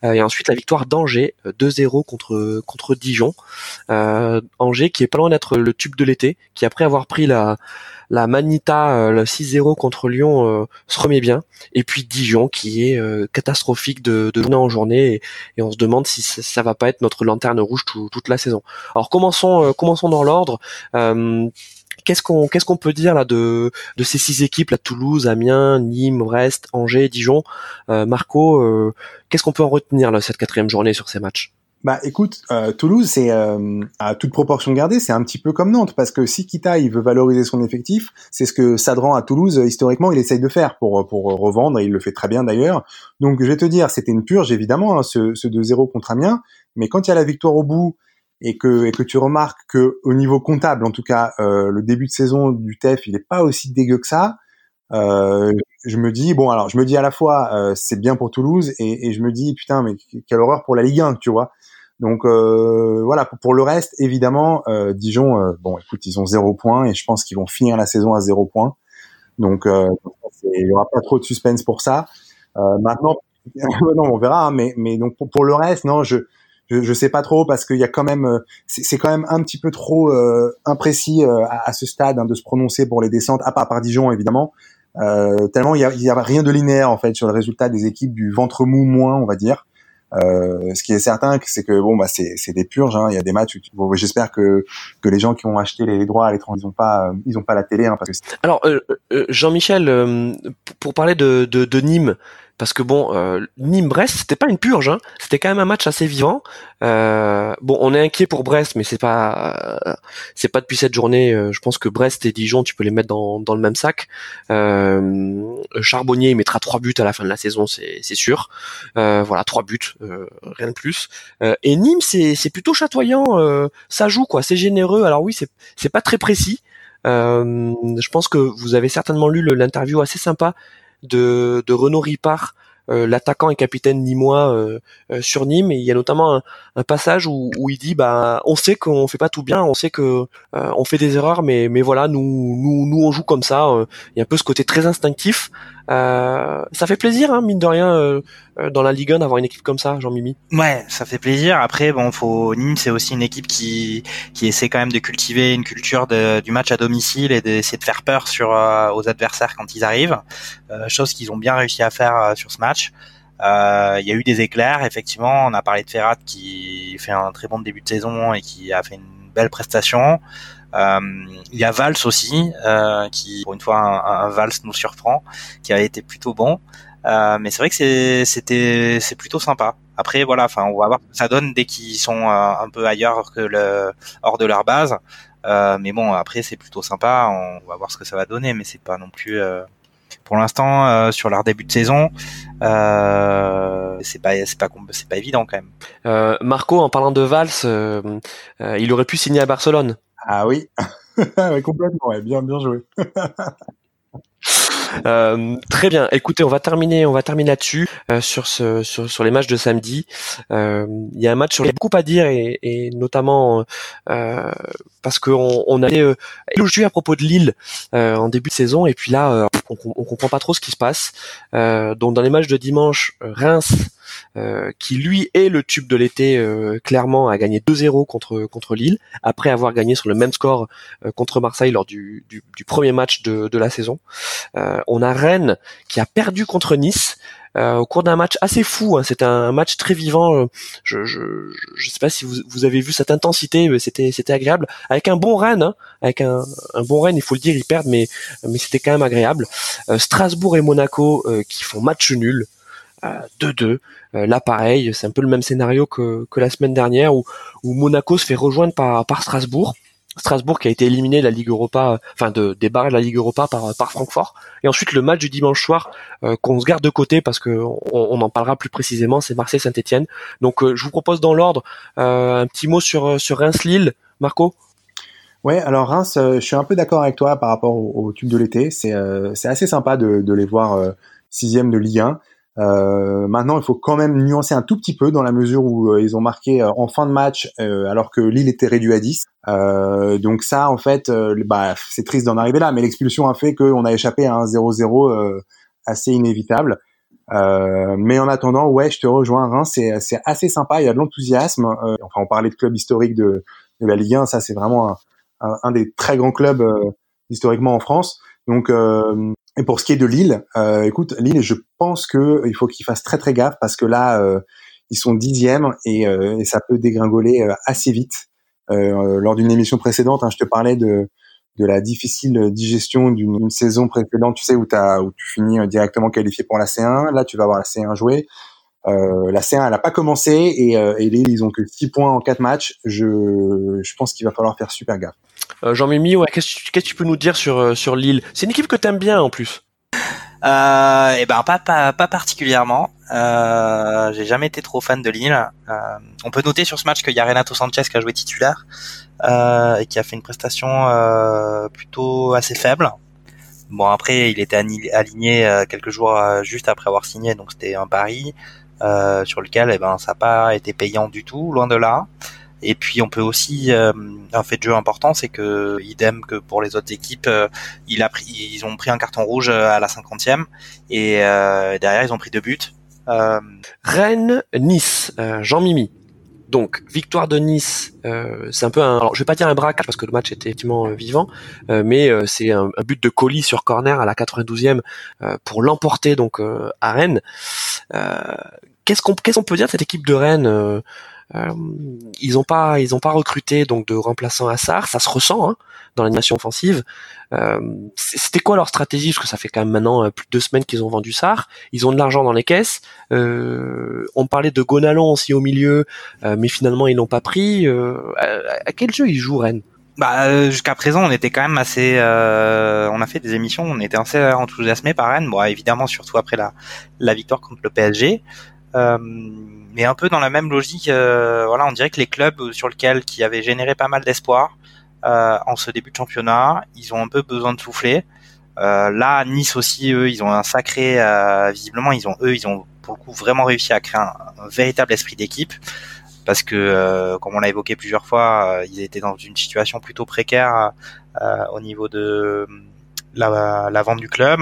S1: Euh, et ensuite la victoire d'Angers 2-0 contre contre Dijon. Euh, Angers qui est pas loin d'être le tube de l'été, qui après avoir pris la la Manita, euh, le 6-0 contre Lyon, euh, se remet bien. Et puis Dijon, qui est euh, catastrophique de, de journée en journée, et, on se demande si ça, va pas être notre lanterne rouge toute la saison. Alors commençons, commençons dans l'ordre. Qu'est-ce qu'on qu'est-ce qu'on peut dire là de ces six équipes là Toulouse, Amiens, Nîmes, Brest, Angers, Dijon, Marco, qu'est-ce qu'on peut en retenir cette quatrième journée sur ces matchs?
S2: Bah écoute, euh, Toulouse, c'est euh, à toute proportion gardée, c'est un petit peu comme Nantes, parce que si Kita il veut valoriser son effectif, c'est ce que Sadran à Toulouse historiquement il essaye de faire pour pour revendre, et il le fait très bien d'ailleurs. Donc je vais te dire, c'était une purge évidemment hein, ce, ce 2-0 contre Amiens, mais quand il y a la victoire au bout et que et que tu remarques que au niveau comptable, en tout cas, euh, le début de saison du TEF il est pas aussi dégueu que ça. Euh, je me dis bon alors je me dis à la fois euh, c'est bien pour Toulouse et, et, je me dis putain mais quelle horreur pour la Ligue 1 tu vois donc euh, voilà pour, le reste évidemment euh, Dijon euh, bon écoute ils ont zéro point et je pense qu'ils vont finir la saison à zéro point. Donc il y aura pas trop de suspense pour ça. Maintenant non on verra hein, mais mais donc pour, le reste non je je, sais pas trop parce qu'il y a quand même c'est quand même un petit peu trop imprécis à, ce stade hein, de se prononcer pour les descentes à part par Dijon évidemment. Euh, tellement il y a, y a, rien de linéaire en fait sur le résultat des équipes du ventre mou moins, on va dire. Euh, ce qui est certain, c'est que bon bah c'est des purges. Hein. Il y a des matchs. Bon, J'espère que que les gens qui ont acheté les, droits à l'étranger, ils ont pas ils ont pas la télé. Hein, parce que
S1: Alors euh, euh Jean-Michel, euh, pour parler de, de, de Nîmes, parce que bon, euh, Nîmes-Brest, c'était pas une purge, hein. c'était quand même un match assez vivant. Euh, bon, on est inquiet pour Brest, mais c'est pas, euh, c'est pas depuis cette journée. je pense que Brest et Dijon, tu peux les mettre dans, dans le même sac. Charbonnier il mettra trois buts à la fin de la saison, c'est, sûr. voilà, trois buts, rien de plus. et Nîmes, c'est, plutôt chatoyant, ça joue quoi, c'est généreux. Alors oui, c'est, c'est pas très précis. je pense que vous avez certainement lu l'interview assez sympa de, de Renaud Ripard, euh, l'attaquant et capitaine nîmois euh, euh, sur Nîmes. Et il y a notamment un, passage où, où, il dit bah on sait qu'on fait pas tout bien, on sait que on fait des erreurs, mais mais voilà nous nous nous on joue comme ça. Il y a un peu ce côté très instinctif. Euh, ça fait plaisir, hein, mine de rien, euh, euh, dans la Ligue 1 d'avoir une équipe comme ça, Jean-Mimi.
S3: Ouais, ça fait plaisir. Après, bon, faut Nîmes, c'est aussi une équipe qui qui essaie quand même de cultiver une culture de, du match à domicile et d'essayer de faire peur sur aux adversaires quand ils arrivent, chose qu'ils ont bien réussi à faire sur ce match. Il y a eu des éclairs, effectivement. On a parlé de Ferrat qui fait un très bon début de saison et qui a fait une belle prestation. Euh, il y a Vals aussi, euh, qui pour une fois un, un, Vals nous surprend, qui a été plutôt bon. Euh, mais c'est vrai que c'était c'est plutôt sympa. Après voilà, enfin on va voir ça donne dès qu'ils sont un peu ailleurs que le hors de leur base. Euh, mais bon après c'est plutôt sympa. On va voir ce que ça va donner, mais c'est pas non plus euh, pour l'instant euh, sur leur début de saison. c'est pas c'est pas c'est pas évident quand
S1: même. Marco en parlant de Vals, il aurait pu signer à Barcelone.
S2: Ah oui, complètement, ouais, bien, bien joué.
S1: Euh, très bien. Écoutez, on va terminer, on va terminer là-dessus euh, sur ce sur, les matchs de samedi. Euh, il y a un match sur a beaucoup à dire et, notamment parce qu'on on avait élogié à propos de Lille en début de saison et puis là on, on comprend pas trop ce qui se passe. donc dans les matchs de dimanche, Reims euh, qui lui est le tube de l'été, euh, clairement a gagné 2-0 contre contre Lille, après avoir gagné sur le même score euh, contre Marseille lors du, du, premier match de, de la saison. on a Rennes qui a perdu contre Nice. au cours d'un match assez fou. Hein. C'était un match très vivant. Je, je, sais pas si vous, vous avez vu cette intensité, mais c'était c'était agréable. Avec un bon Rennes, hein. avec un, un, bon Rennes, il faut le dire, ils perdent, mais mais c'était quand même agréable. Strasbourg et Monaco qui font match nul. 2-2. Euh, là, pareil, c'est un peu le même scénario que, que la semaine dernière où, où Monaco se fait rejoindre par, par Strasbourg. Strasbourg qui a été éliminé de la Ligue Europa, enfin de débarrer de la Ligue Europa par, par Francfort. Et ensuite le match du dimanche soir euh, qu'on se garde de côté parce que on, en parlera plus précisément, c'est Marseille-Saint-Etienne. Donc euh, je vous propose dans l'ordre un petit mot sur sur Reims-Lille, Marco?
S2: Ouais, alors Reims, je suis un peu d'accord avec toi par rapport au, tube de l'été. C'est c'est assez sympa de, de les voir sixième de Ligue 1. Euh, maintenant, il faut quand même nuancer un tout petit peu dans la mesure où euh, ils ont marqué euh, en fin de match alors que Lille était réduit à 10. donc ça, en fait, bah, c'est triste d'en arriver là, mais l'expulsion a fait qu'on a échappé à un 0-0 assez inévitable. mais en attendant, ouais, je te rejoins. Reims, c'est assez sympa. Il y a de l'enthousiasme. enfin, on parlait de club historique de, de la Ligue 1. Ça, c'est vraiment un, un, des très grands clubs historiquement en France. Donc, et pour ce qui est de Lille, euh, écoute, Lille, je pense que il faut qu'ils fassent très très gaffe parce que là, euh, ils sont dixièmes et, euh, et, ça peut dégringoler euh, assez vite. Euh, lors d'une émission précédente, hein, je te parlais de, de la difficile digestion d'une saison précédente, tu sais, où, as, où tu finis directement qualifié pour la C1. Là, tu vas avoir la C1 jouée. Euh, la C1 elle a pas commencé et, euh, et Lille ils ont que 6 points en 4 matchs. Je, je pense qu'il va falloir faire super gaffe.
S1: Euh, Jean-Mimi, ouais, qu'est-ce que tu peux nous dire sur euh, sur Lille? C'est une équipe que t'aimes bien en plus.
S3: Euh, et ben pas pas, pas particulièrement. Euh, j'ai jamais été trop fan de Lille. Euh, on peut noter sur ce match qu'il y a Renato Sanchez qui a joué titulaire euh, et qui a fait une prestation euh, plutôt assez faible. Bon après il était aligné quelques jours juste après avoir signé donc c'était un pari sur lequel eh ben ça n'a pas été payant du tout loin de là. Et puis on peut aussi un fait de jeu important, c'est que idem que pour les autres équipes, il a pris, ils ont pris un carton rouge à la cinquantième et derrière ils ont pris deux buts.
S1: Rennes, Nice, Jean Mimi. Donc victoire de Nice, euh, c'est un peu un, alors je vais pas dire un braquage parce que le match était effectivement euh, vivant, euh, mais euh, c'est un, un, but de colis sur corner à la 92e pour l'emporter donc à Rennes. Qu'est-ce qu'on qu'est-ce qu'on peut dire de cette équipe de Rennes Ils ont pas ils ont pas recruté donc de remplaçant à Assar, ça se ressent hein, dans l'animation offensive. Euh, c'était quoi leur stratégie? Parce que ça fait quand même maintenant euh, plus de deux semaines qu'ils ont vendu Sar. Ils ont de l'argent dans les caisses. Euh, on parlait de Gonalon aussi au milieu, mais finalement ils l'ont pas pris. À, quel jeu ils jouent Rennes?
S3: Bah, jusqu'à présent, on était quand même assez. on a fait des émissions, on était assez enthousiasmés par Rennes. Bon, évidemment, surtout après la, la victoire contre le PSG. Mais un peu dans la même logique, voilà, on dirait que les clubs sur lesquels qui avaient généré pas mal d'espoir, euh, en ce début de championnat. Ils ont un peu besoin de souffler. Euh, là, Nice aussi, eux, ils ont un sacré. Euh, visiblement, ils ont eux, ils ont pour le coup vraiment réussi à créer un, véritable esprit d'équipe parce que, comme on l'a évoqué plusieurs fois, ils étaient dans une situation plutôt précaire au niveau de la, la, vente du club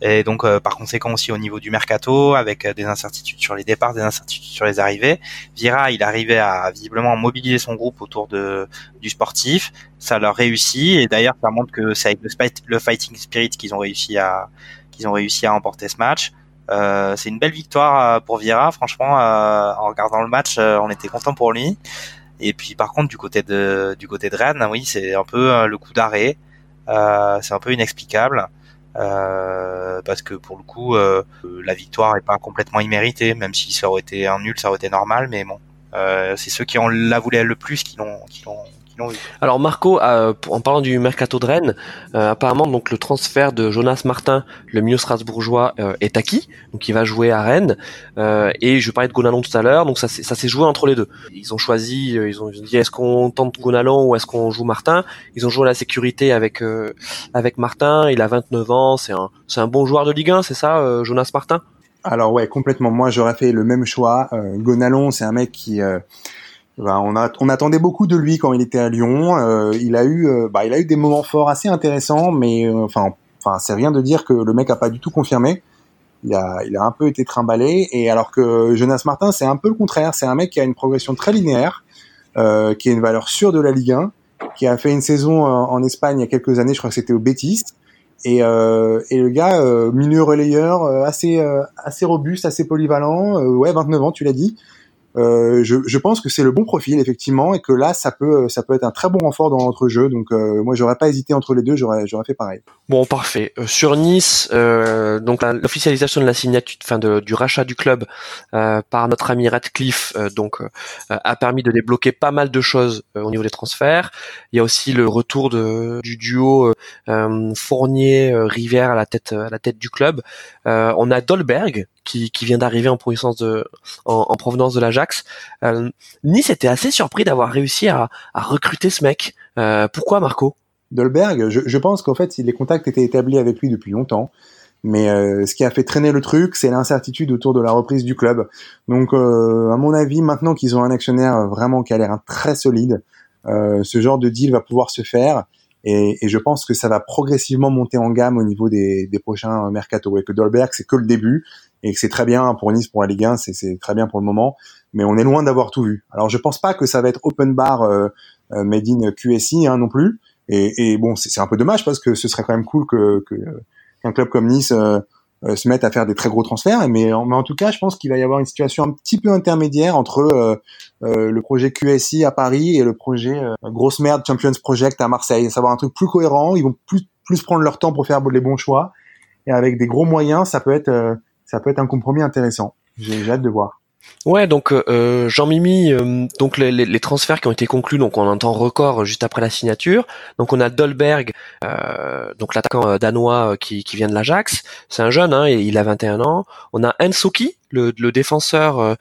S3: et donc euh, par conséquent aussi au niveau du mercato avec euh, des incertitudes sur les départs, des incertitudes sur les arrivées. Vira, il arrivait à visiblement mobiliser son groupe autour de du sportif, ça leur réussit et d'ailleurs ça montre que c'est avec le, le fighting spirit qu'ils ont réussi à qu'ils ont réussi à emporter ce match. Euh, c'est une belle victoire euh, pour Vira, franchement. en regardant le match, on était content pour lui. Et puis par contre du côté de du côté de Rennes, oui, c'est un peu le coup d'arrêt. Euh, c'est un peu inexplicable. Euh, parce que pour le coup, euh, la victoire est pas complètement imméritée, même si ça aurait été un nul, ça aurait été normal, mais bon, c'est ceux qui ont la voulu le plus qui l'ont
S1: alors Marco, euh, en parlant du mercato de Rennes, euh, apparemment donc le transfert de Jonas Martin, le milieu strasbourgeois, euh, est acquis, donc il va jouer à Rennes. et je parlais de Gonalon tout à l'heure, donc ça s'est joué entre les deux. Ils ont choisi, ils ont dit est-ce qu'on tente Gonalon ou est-ce qu'on joue Martin? Ils ont joué à la sécurité avec avec Martin. Il a 29 ans, c'est un c'est un bon joueur de Ligue 1, c'est ça, Jonas Martin?
S2: Alors ouais, complètement. Moi, j'aurais fait le même choix. Gonalon, c'est un mec qui, ben, on, attendait beaucoup de lui quand il était à Lyon. Euh, il a eu, euh, bah, il a eu des moments forts assez intéressants, mais euh, enfin, c'est rien de dire que le mec a pas du tout confirmé. Il a, un peu été trimballé. Et alors que Jonas Martin, c'est un peu le contraire. C'est un mec qui a une progression très linéaire, qui a une valeur sûre de la Ligue 1, qui a fait une saison en Espagne il y a quelques années. Je crois que c'était au Betis. Et, et le gars, euh, milieu relayeur, assez, assez robuste, assez polyvalent. ouais, 29 ans, tu l'as dit. Euh, je, je, pense que c'est le bon profil effectivement et que là ça peut ça peut être un très bon renfort dans notre jeu. Donc euh, moi j'aurais pas hésité entre les deux j'aurais j'aurais fait pareil.
S1: Bon parfait. Euh, sur Nice euh, donc l'officialisation de la signature enfin de, du rachat du club par notre ami Radcliffe donc a permis de débloquer pas mal de choses au niveau des transferts. Il y a aussi le retour de, du duo Fournier Rivière à la tête à la tête du club. On a Dolberg qui, qui vient d'arriver en provenance de en, en provenance de Euh, nice était assez surpris d'avoir réussi à, recruter ce mec. Euh, pourquoi Marco?
S2: Dolberg, je, pense qu'en fait les contacts étaient établis avec lui depuis longtemps. Mais euh, ce qui a fait traîner le truc, c'est l'incertitude autour de la reprise du club. Donc, à mon avis, maintenant qu'ils ont un actionnaire vraiment qui a l'air très solide, ce genre de deal va pouvoir se faire. Et, et, je pense que ça va progressivement monter en gamme au niveau des, des prochains mercato. Et que Dolberg, c'est que le début et que c'est très bien pour Nice pour la Ligue 1, c'est très bien pour le moment, mais on est loin d'avoir tout vu. Alors je pense pas que ça va être open bar euh, euh made in QSI hein, non plus, et, et bon c'est un peu dommage parce que ce serait quand même cool que qu'un club comme Nice euh, euh, se mette à faire des très gros transferts, mais en, mais en tout cas je pense qu'il va y avoir une situation un petit peu intermédiaire entre le projet QSI à Paris et le projet grosse merde Champions Project à Marseille, savoir un truc plus cohérent, ils vont plus plus prendre leur temps pour faire les bons choix, et avec des gros moyens ça peut être ça peut être un compromis intéressant. J'ai hâte de voir.
S1: Ouais, donc euh, Jean Mimi, euh, donc les, transferts qui ont été conclus, donc on entend record juste après la signature. Donc on a Dolberg, euh, donc l'attaquant danois qui, vient de l'Ajax. C'est un jeune, hein, il a 21 ans. On a Ensoki, le, le défenseur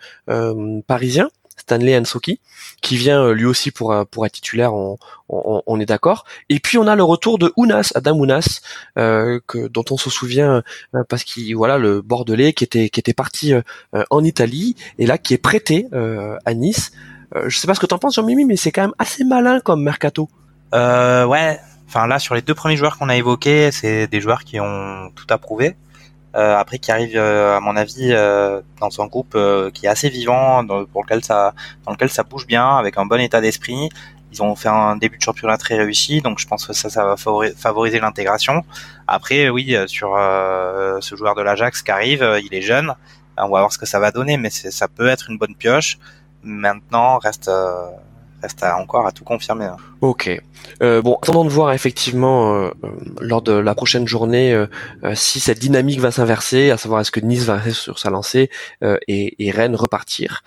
S1: parisien, Stanley Ansoki, qui vient euh, lui aussi pour euh, pour être titulaire, on, on, est d'accord. Et puis on a le retour de Ounas, Adam Ounas, euh, que dont on se souvient parce qu'il voilà le Bordelais qui était qui était parti en Italie et là qui est prêté à Nice. je sais pas ce que t'en penses Jean-Mimi, mais c'est quand même assez malin comme mercato.
S3: Euh, ouais. Enfin là sur les deux premiers joueurs qu'on a évoqués, c'est des joueurs qui ont tout approuvé. Euh, après qui arrive euh, à mon avis euh, dans un groupe qui est assez vivant dans, lequel ça dans lequel ça bouge bien avec un bon état d'esprit ils ont fait un début de championnat très réussi, donc je pense que ça, ça va favoriser l'intégration. Après, oui, sur ce joueur de l'Ajax qui arrive, il est jeune, on va voir ce que ça va donner, mais ça peut être une bonne pioche. Maintenant, reste reste encore à tout confirmer. Hein.
S1: Ok. Euh, bon, attendons de voir effectivement euh, euh, lors de la prochaine journée euh, si cette dynamique va s'inverser, à savoir est-ce que Nice va rester sur sa lancée et, et, Rennes repartir.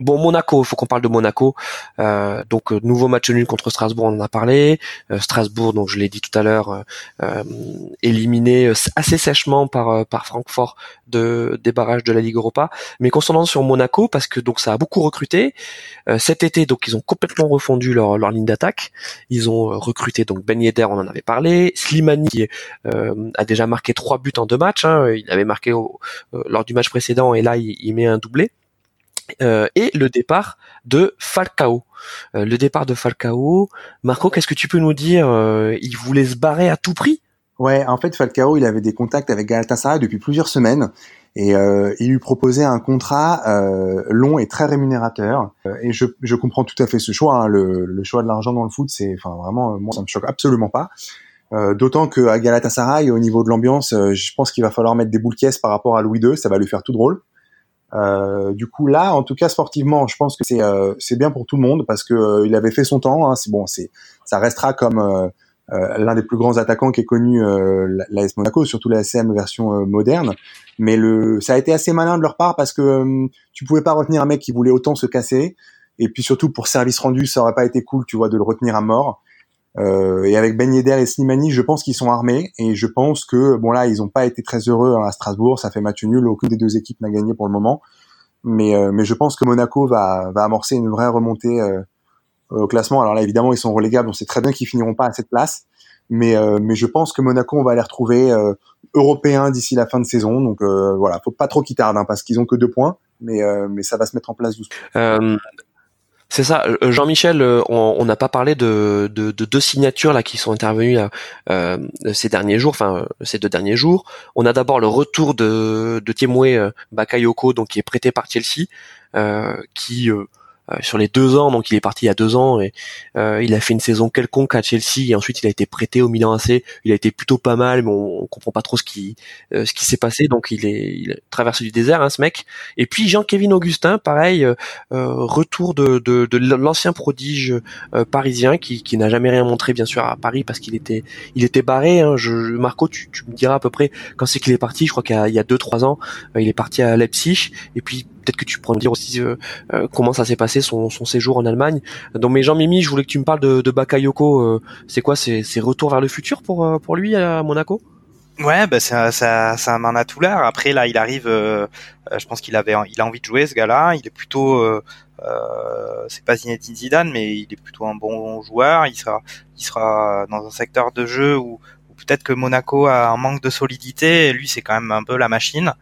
S1: Bon, Monaco, il faut qu'on parle de Monaco. Euh, donc, euh, nouveau match nul contre Strasbourg, on en a parlé. Euh, Strasbourg, donc je l'ai dit tout à l'heure, éliminé assez sèchement par par Francfort de des barrages de la Ligue Europa. Mais concernant sur Monaco, parce que donc ça a beaucoup recruté cet été, donc ils ont complètement refondu leur leur ligne d'attaque. Ils ont recruté donc Ben Yedder, on en avait parlé. Slimani qui a déjà marqué trois buts en deux matchs. Hein. Il avait marqué lors du match précédent et là il, il met un doublé. Euh, et le départ de Falcao. Euh, le départ de Falcao, Marco, qu'est-ce que tu peux nous dire euh, Il voulait se barrer à tout prix?
S2: Ouais, en fait, Falcao, il avait des contacts avec Galatasaray depuis plusieurs semaines et il lui proposait un contrat long et très rémunérateur. et je, je, comprends tout à fait ce choix. Hein. Le, le, choix de l'argent dans le foot, c'est, enfin, vraiment, moi, ça me choque absolument pas. D'autant que à Galatasaray, au niveau de l'ambiance, je pense qu'il va falloir mettre des boules caisses par rapport à Louis II. Ça va lui faire tout drôle. Euh, du coup là, en tout cas sportivement, je pense que c'est euh, c'est bien pour tout le monde parce que euh, il avait fait son temps. Hein, c'est bon, c'est ça restera comme euh, l'un des plus grands attaquants qui est connu l'AS Monaco, surtout la SM version moderne. Mais le ça a été assez malin de leur part parce que tu pouvais pas retenir un mec qui voulait autant se casser. Et puis surtout pour service rendu, ça aurait pas été cool, tu vois, de le retenir à mort. Euh, et avec Ben Yedder et Slimani, je pense qu'ils sont armés et je pense que bon là, ils n'ont pas été très heureux à Strasbourg. Ça fait match nul. Aucune des deux équipes n'a gagné pour le moment. Mais euh, mais je pense que Monaco va va amorcer une vraie remontée euh, au classement. Alors là, évidemment, ils sont relégables. On sait très bien qu'ils finiront pas à cette place. Mais mais je pense que Monaco, on va les retrouver européens d'ici la fin de saison. Donc voilà, faut pas trop qu'ils tardent hein, parce qu'ils ont que deux points. Mais mais ça va se mettre en place doucement.
S1: C'est ça, euh, Jean-Michel, euh, on n'a pas parlé de, de, deux signatures là qui sont intervenues euh, ces derniers jours, enfin ces deux derniers jours. On a d'abord le retour de, de Bakayoko, donc qui est prêté par Chelsea, qui euh, sur les deux ans, donc il est parti il y a deux ans et euh, il a fait une saison quelconque à Chelsea et ensuite il a été prêté au Milan AC. Il a été plutôt pas mal, mais on, comprend pas trop ce qui euh, ce qui s'est passé. Donc il est il traversé du désert, hein, ce mec. Et puis Jean-Kévin Augustin, pareil, retour de, de, l'ancien prodige parisien qui, qui n'a jamais rien montré bien sûr à Paris parce qu'il était il était barré. Hein. Je, Marco, tu, tu me diras à peu près quand c'est qu'il est parti. Je crois qu'il y a, deux trois ans, il est parti à Leipzig et puis peut-être que tu pourras me dire aussi euh, euh, comment ça s'est passé son, séjour en Allemagne. Donc mes Jean-Mimi, je voulais que tu me parles de, de Bakayoko. Euh, c'est quoi C'est retour vers le futur pour pour lui à Monaco?
S3: Ouais, bah en a tout l'air. Après là, il arrive. je pense qu'il avait, il a envie de jouer ce gars-là. Il est plutôt, euh, c'est pas Zinedine Zidane, mais il est plutôt un bon joueur. Il sera, il sera dans un secteur de jeu où, peut-être que Monaco a un manque de solidité. Lui, c'est quand même un peu la machine.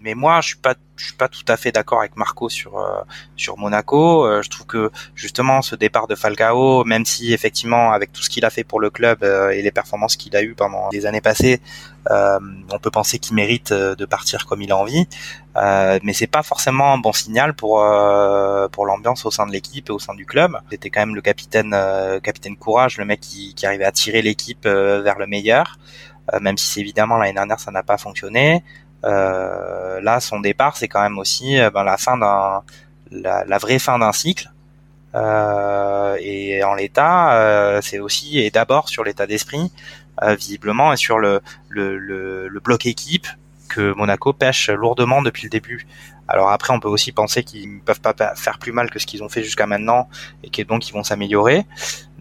S3: Euh, mais moi, je suis pas, je suis pas tout à fait d'accord avec Marco sur euh, sur Monaco. Euh, je trouve que justement ce départ de Falcao, même si effectivement avec tout ce qu'il a fait pour le club euh, et les performances qu'il a eues pendant les années passées, on peut penser qu'il mérite de partir comme il a envie. mais c'est pas forcément un bon signal pour pour l'ambiance au sein de l'équipe et au sein du club. C'était quand même le capitaine capitaine courage, le mec qui, qui arrivait à tirer l'équipe vers le meilleur. même si évidemment l'année dernière ça n'a pas fonctionné. Euh, là, son départ, c'est quand même aussi euh, ben, la fin d'un, la, vraie fin d'un cycle. Euh, et en l'état, c'est aussi et d'abord sur l'état d'esprit, visiblement, et sur le, le, le, bloc équipe que Monaco pêche lourdement depuis le début. Alors après, on peut aussi penser qu'ils ne peuvent pas faire plus mal que ce qu'ils ont fait jusqu'à maintenant et que donc ils vont s'améliorer.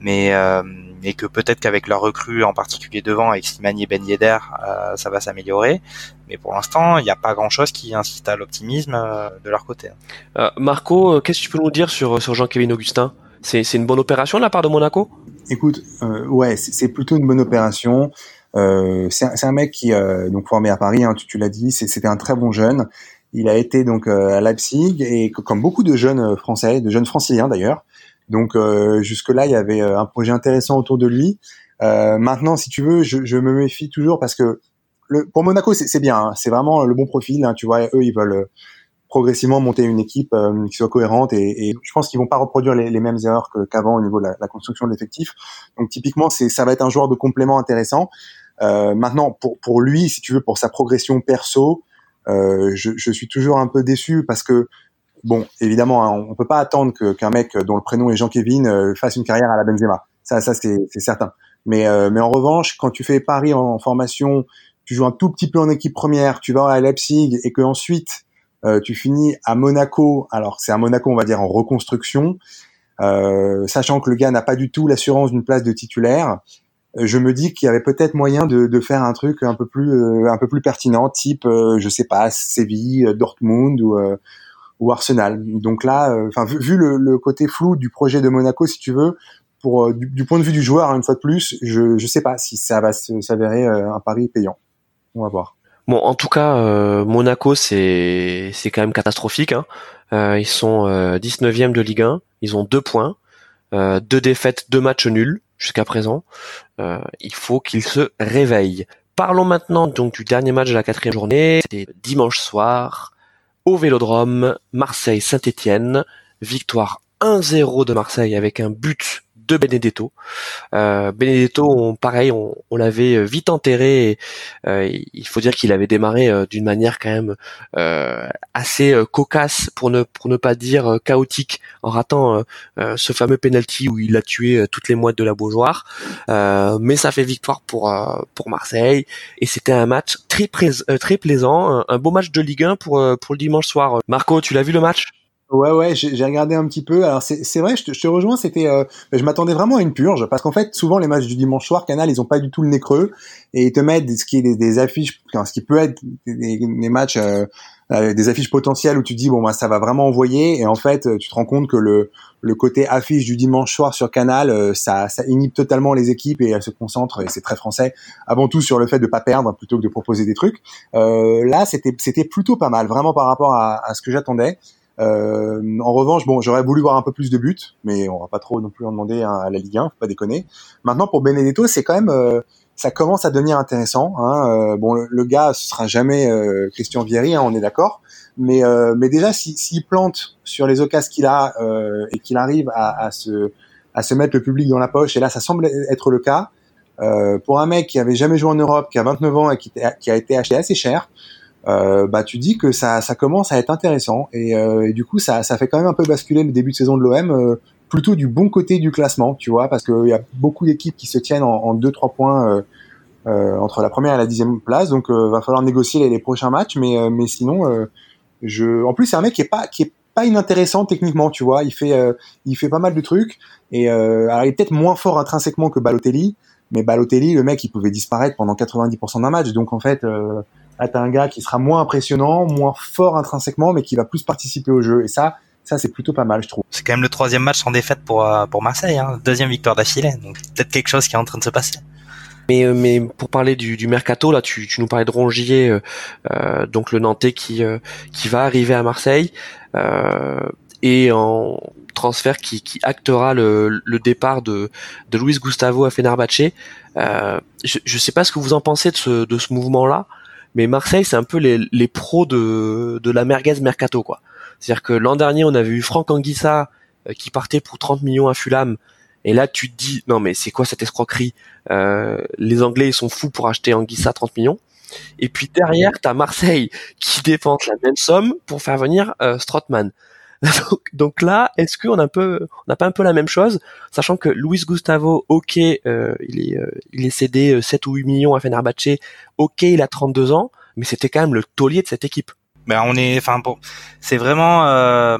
S3: Mais euh, et que peut-être qu'avec leur recrue, en particulier devant, avec Slimani et Ben Yedder, euh, ça va s'améliorer. Mais pour l'instant, il n'y a pas grand-chose qui incite à l'optimisme euh, de leur côté.
S1: Euh, Marco, qu'est-ce que tu peux nous dire sur, sur Jean-Kévin Augustin? C'est, c'est une bonne opération de la part de Monaco?
S2: Écoute, ouais, c'est, plutôt une bonne opération. c'est, un, c'est un mec qui donc formé à Paris, hein, tu, tu l'as dit, c'était un très bon jeune. Il a été donc à Leipzig et comme beaucoup de jeunes français, de jeunes franciliens d'ailleurs, donc euh, jusque-là, il y avait euh, un projet intéressant autour de lui. Euh, maintenant, si tu veux, je, je, me méfie toujours parce que le, pour Monaco, c'est bien, hein. c'est vraiment le bon profil. Hein, tu vois, eux, ils veulent progressivement monter une équipe qui soit cohérente et, et je pense qu'ils vont pas reproduire les, les mêmes erreurs qu'avant au niveau de la, la construction de l'effectif. Donc typiquement, c'est ça va être un joueur de complément intéressant. Euh, maintenant, pour pour lui, si tu veux, pour sa progression perso, euh, je, je, suis toujours un peu déçu parce que bon, évidemment, hein, on peut pas attendre qu'un mec dont le prénom est Jean-Kévin euh, fasse une carrière à la Benzema. Ça, ça c'est certain. Mais, euh, mais en revanche, quand tu fais Paris en, formation, tu joues un tout petit peu en équipe première, tu vas à Leipzig et que ensuite euh, tu finis à Monaco. Alors c'est à Monaco, on va dire en reconstruction, sachant que le gars n'a pas du tout l'assurance d'une place de titulaire. Je me dis qu'il y avait peut-être moyen de, de, faire un truc un peu plus un peu plus pertinent, type je sais pas Séville, Dortmund ou ou Arsenal. Donc là, euh, enfin vu, le, le, côté flou du projet de Monaco, si tu veux, pour euh, du, point de vue du joueur, une fois de plus, je je sais pas si ça va s'avérer euh, un pari payant. On va voir.
S1: Bon, en tout cas, Monaco, c'est c'est quand même catastrophique. Hein. ils sont 19e de Ligue 1, ils ont deux points, deux défaites, deux matchs nuls jusqu'à présent. il faut qu'ils se réveillent. Parlons maintenant donc du dernier match de la quatrième journée. C'était dimanche soir au Vélodrome, Marseille-Saint-Étienne, victoire 1-0 de Marseille avec un but de Benedetto. Euh, Benedetto, pareil, on, l'avait euh, vite enterré. Euh, il faut dire qu'il avait démarré euh, d'une manière quand même assez cocasse, pour ne pour ne pas dire chaotique, en ratant ce fameux penalty où il a tué toutes les moites de la Beaujoire. mais ça fait victoire pour pour Marseille et c'était un match très très plaisant, un, un, beau match de Ligue 1 pour pour le dimanche soir. Marco, tu l'as vu le match?
S2: Ouais, ouais, j'ai regardé un petit peu. Alors c'est vrai, je te, je te rejoins. C'était, euh, je m'attendais vraiment à une purge parce qu'en fait, souvent les matchs du dimanche soir, Canal, ils ont pas du tout le nez creux et ils te mettent ce qui est des, affiches, ce qui peut être des, matchs, euh, euh, des affiches potentielles où tu dis bon bah ça va vraiment envoyer et en fait tu te rends compte que le le côté affiche du dimanche soir sur Canal, ça, ça inhibe totalement les équipes et elles se concentrent et c'est très français avant tout sur le fait de pas perdre plutôt que de proposer des trucs. là, c'était c'était plutôt pas mal, vraiment par rapport à, à ce que j'attendais. Euh, en revanche, bon, j'aurais voulu voir un peu plus de buts, mais on va pas trop non plus en demander à la Ligue 1, faut pas déconner. Maintenant, pour Benedetto, c'est quand même, euh, ça commence à devenir intéressant. Hein. Euh, bon, le, gars, ce sera jamais Christian Vieri, hein, on est d'accord. Mais, mais déjà, s'il plante sur les occasions qu'il a et qu'il arrive à, à, se, à se mettre le public dans la poche, et là, ça semble être le cas. pour un mec qui avait jamais joué en Europe, qui a 29 ans et qui, qui a été acheté assez cher, euh, bah tu dis que ça, ça commence à être intéressant et, euh, du coup ça, ça fait quand même un peu basculer le début de saison de l'OM euh, plutôt du bon côté du classement, tu vois, parce qu'il y a beaucoup d'équipes qui se tiennent en 2-3 points entre la première et la dixième place, donc va falloir négocier les, prochains matchs, mais mais sinon je, en plus c'est un mec qui est pas qui est pas inintéressant techniquement, tu vois, il fait il fait pas mal de trucs et alors il est peut-être moins fort intrinsèquement que Balotelli, mais Balotelli le mec il pouvait disparaître pendant 90% d'un match, donc en fait Là, t'as un gars qui sera moins impressionnant, moins fort intrinsèquement, mais qui va plus participer au jeu. Et ça, ça c'est plutôt pas mal, je trouve.
S3: C'est quand même le troisième match sans défaite pour euh, pour Marseille, hein. deuxième victoire d'affilée. Donc peut-être quelque chose qui est en train de se passer.
S1: Mais, euh, mais pour parler du, du mercato, là, tu, tu nous parlais de Rongier, euh, donc le Nantais qui qui va arriver à Marseille et en transfert qui, qui actera le, le départ de, de Luis Gustavo à Fenerbahce. je ne sais pas ce que vous en pensez de ce, de ce mouvement-là. Mais Marseille, c'est un peu les, les pros de, de la merguez mercato, quoi. C'est-à-dire que l'an dernier, on avait eu Franck Anguissa euh, qui partait pour 30 millions à Fulham. Et là, tu te dis, non mais c'est quoi cette escroquerie? Euh, Les Anglais, ils sont fous pour acheter Anguissa 30 millions. Et puis derrière, t'as Marseille qui dépense la même somme pour faire venir euh. donc, là, est-ce qu'on a un peu, on n'a pas un peu la même chose, sachant que Luis Gustavo, ok, euh, il est, euh, il est cédé 7 euh, ou 8 millions à Fenerbahce, ok, il a 32 ans, mais c'était quand même le taulier de cette équipe.
S3: Ben on est, enfin bon, c'est vraiment, euh,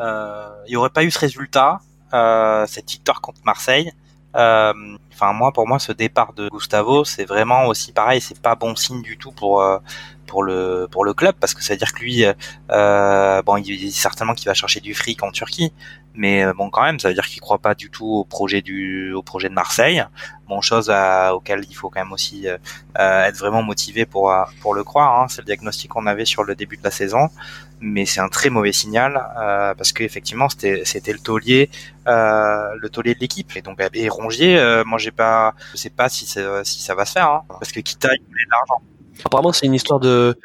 S3: euh, il y aurait pas eu ce résultat, euh, cette victoire contre Marseille. Euh, enfin moi, pour moi, ce départ de Gustavo, c'est vraiment aussi pareil, c'est pas bon signe du tout pour euh, pour le pour le club parce que ça veut dire que lui, euh, bon, il, il certainement qu'il va chercher du fric en Turquie, mais euh, bon, quand même, ça veut dire qu'il croit pas du tout au projet du au projet de Marseille. Bon, chose auquel il faut quand même aussi euh, être vraiment motivé pour pour le croire. Hein. C'est le diagnostic qu'on avait sur le début de la saison, mais c'est un très mauvais signal euh, parce qu'effectivement c'était c'était le taulier euh, le taulier de l'équipe et donc et Rongier, euh, moi j'ai pas, je sais pas si si ça va se faire hein, parce que Kita il voulait de l'argent.
S1: Apparemment, c'est une histoire de.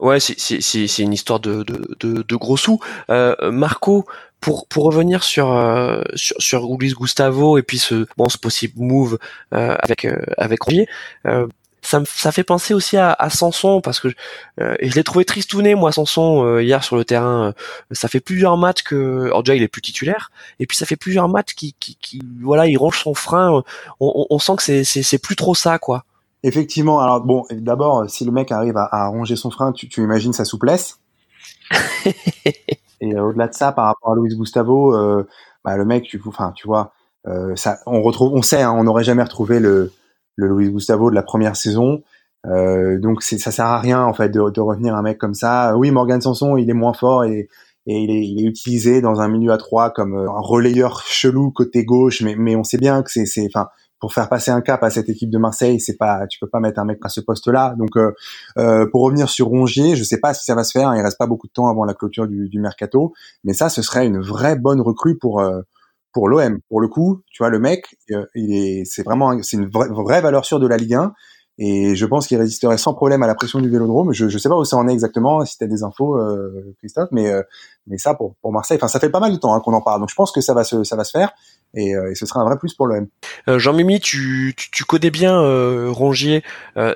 S1: Ouais, c'est une histoire de, de, de, de gros sous. Euh, Marco, pour, pour revenir sur, euh, sur, sur Luis Gustavo et puis ce, bon, ce possible move euh, avec, euh, avec Roulier, euh, ça, me, ça fait penser aussi à, à Sanson parce que euh, et je l'ai trouvé tristouné moi Sanson euh, hier sur le terrain. ça fait plusieurs matchs que alors déjà il est plus titulaire et puis ça fait plusieurs matchs qui, qui, qui voilà il range son frein. On, on, sent que c'est c'est plus trop ça quoi.
S2: Effectivement, alors bon, d'abord, si le mec arrive à, à ranger son frein, tu, tu imagines sa souplesse. et euh, au-delà de ça, par rapport à Luis Gustavo, euh, bah, le mec, tu, enfin, tu vois, euh, ça, on retrouve, on sait, hein, on n'aurait jamais retrouvé le, le Luis Gustavo de la première saison. Euh, donc ça sert à rien en fait de, de, revenir un mec comme ça. Oui, Morgan Sanson, il est moins fort et, et il, est, il, est, utilisé dans un milieu à trois comme un relayeur chelou côté gauche, mais, mais on sait bien que c'est, enfin, pour faire passer un cap à cette équipe de Marseille, c'est pas, tu peux pas mettre un mec à ce poste-là. Donc, euh, euh, pour revenir sur Rongier, je sais pas si ça va se faire. Il reste pas beaucoup de temps avant la clôture du, mercato, mais ça, ce serait une vraie bonne recrue pour euh, pour l'OM. Pour le coup, tu vois, le mec, il est, c'est vraiment, c'est une vraie, valeur sûre de la Ligue 1. Et je pense qu'il résisterait sans problème à la pression du Vélodrome. Je ne sais pas où ça en est exactement, si tu as des infos, Christophe, mais mais ça pour pour Marseille, enfin ça fait pas mal de temps hein, qu'on en parle. Donc je pense que ça va se ça va se faire et, euh, et ce sera un vrai plus pour l'OM.
S1: Euh, Jean-Mimi, tu, tu, tu connais bien euh, Rongier.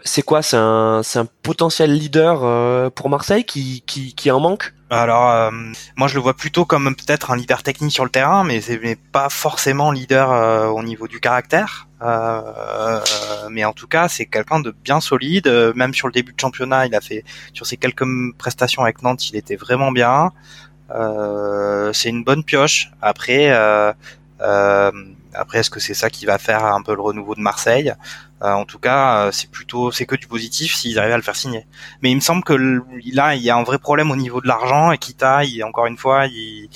S1: c'est quoi? C'est un potentiel leader pour Marseille qui qui qui en manque?
S3: Alors, euh, moi je le vois plutôt comme peut-être un leader technique sur le terrain, mais c'est pas forcément leader euh, au niveau du caractère. Euh, mais en tout cas, c'est quelqu'un de bien solide. Même sur le début de championnat, il a fait sur ses quelques prestations avec Nantes, il était vraiment bien. c'est une bonne pioche. Après, après, est-ce que c'est ça qui va faire un peu le renouveau de Marseille? Euh, en tout cas, euh, c'est plutôt, c'est que du positif s'ils arrivent à le faire signer. Mais il me semble que là, il y a un vrai problème au niveau de l'argent et Kita, il, encore une fois, il,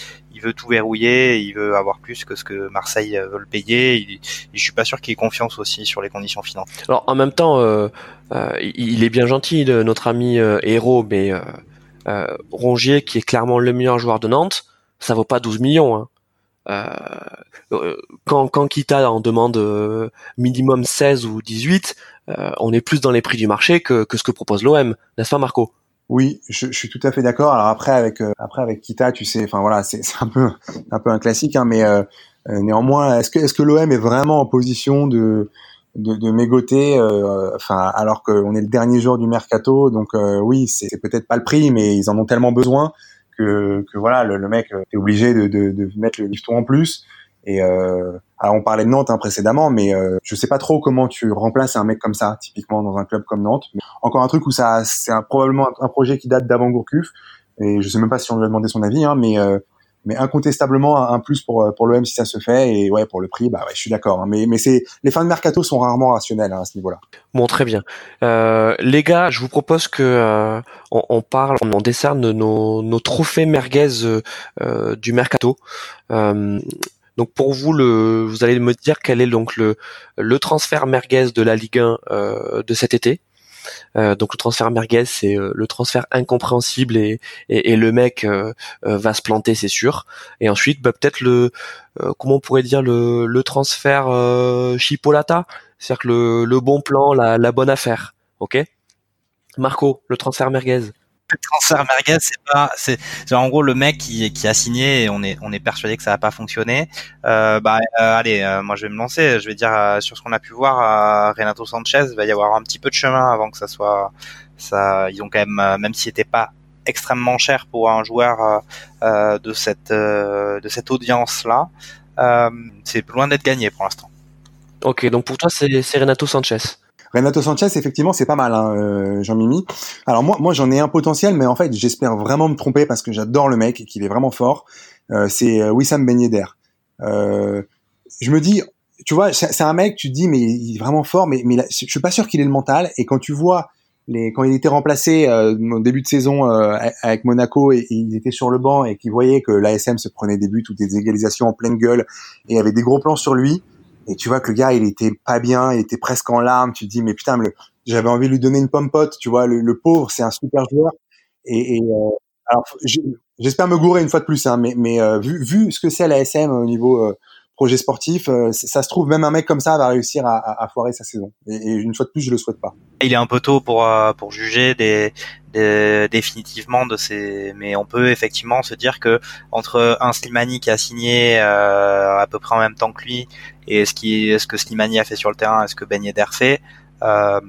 S3: veut tout verrouiller, il veut avoir plus que ce que Marseille veut le payer. Il, je suis pas sûr qu'il ait confiance aussi sur les conditions financières.
S1: Alors en même temps, euh, euh il est bien gentil, notre ami Héros, mais Rongier, qui est clairement le meilleur joueur de Nantes, ça vaut pas 12 millions. Hein. Euh, euh, quand, quand Kita en demande euh, minimum 16 ou 18, on est plus dans les prix du marché que, que ce que propose l'OM, n'est-ce pas Marco?
S2: Oui, je, je, suis tout à fait d'accord. Alors après avec après avec Kita, tu sais, enfin voilà, c'est un peu un peu un classique, hein, mais néanmoins, est-ce que est-ce que l'OM est vraiment en position de de, de mégoter, enfin alors qu'on est le dernier jour du mercato, donc oui, c'est peut-être pas le prix, mais ils en ont tellement besoin que, que voilà, le, mec euh, est obligé de, de, de, mettre le lifton en plus. Et euh, alors on parlait de Nantes hein, précédemment, mais euh, je sais pas trop comment tu remplaces un mec comme ça, typiquement dans un club comme Nantes. Mais encore un truc où ça, c'est probablement un, projet qui date d'avant Gourcuff. Et je sais même pas si on lui a demandé son avis, hein, mais euh, mais incontestablement un, plus pour pour l'OM si ça se fait et ouais pour le prix bah ouais je suis d'accord hein. mais mais c'est les fins de mercato sont rarement rationnelles hein, à ce niveau-là.
S1: Bon très bien euh, les gars je vous propose que euh, on, on, parle on décerne nos, nos trophées merguez euh, du mercato. Euh, donc pour vous, le, vous allez me dire quel est donc le, le transfert merguez de la Ligue 1 euh, de cet été. Euh, donc le transfert merguez, c'est euh, le transfert incompréhensible et, le mec euh, va se planter, c'est sûr. Et ensuite, bah, peut-être le, comment on pourrait dire le, transfert chipolata, c'est-à-dire le, bon plan, la, la bonne affaire. Ok? Marco, le transfert merguez
S3: transfert merguez, c'est pas, c'est, en gros le mec qui, qui a signé et on est, on est persuadé que ça va pas fonctionner. Euh, bah, euh, allez, euh, moi je vais me lancer. Je vais dire sur ce qu'on a pu voir, Renato Sanchez, il va y avoir un petit peu de chemin avant que ça soit, ça, ils ont quand même, même si c'était pas extrêmement cher pour un joueur de cette, de cette audience là, c'est loin d'être gagné pour l'instant.
S1: Ok, donc pour toi c'est Renato Sanchez.
S2: Renato Sanchez, effectivement, c'est pas mal, hein, euh, Jean-Mimi. Alors moi, moi, j'en ai un potentiel, mais en fait, j'espère vraiment me tromper parce que j'adore le mec et qu'il est vraiment fort. Euh, c'est Wissam Ben Yedder. je me dis, tu vois, c'est un mec, tu te dis, mais il est vraiment fort, mais, mais je suis pas sûr qu'il ait le mental. Et quand tu vois les, quand il était remplacé euh, au début de saison euh, avec Monaco et, il était sur le banc et qu'il voyait que l'ASM se prenait des buts ou des égalisations en pleine gueule et avait des gros plans sur lui et tu vois que le gars il était pas bien, il était presque en larmes, tu dis mais putain j'avais envie de lui donner une pompote, tu vois le, pauvre c'est un super joueur. Et, et euh, alors j'espère me gourer une fois de plus hein, mais mais euh, vu vu ce que c'est l'ASM au niveau projet sportif, euh, ça se trouve même un mec comme ça va réussir à, foirer sa saison. Et, une fois de plus, je le souhaite pas.
S3: Il est un peu tôt pour euh, pour juger des, des, définitivement de ces, mais on peut effectivement se dire que entre un Slimani qui a signé euh, à peu près en même temps que lui et ce qui ce que Slimani a fait sur le terrain, et ce que Ben Yedder fait. Euh,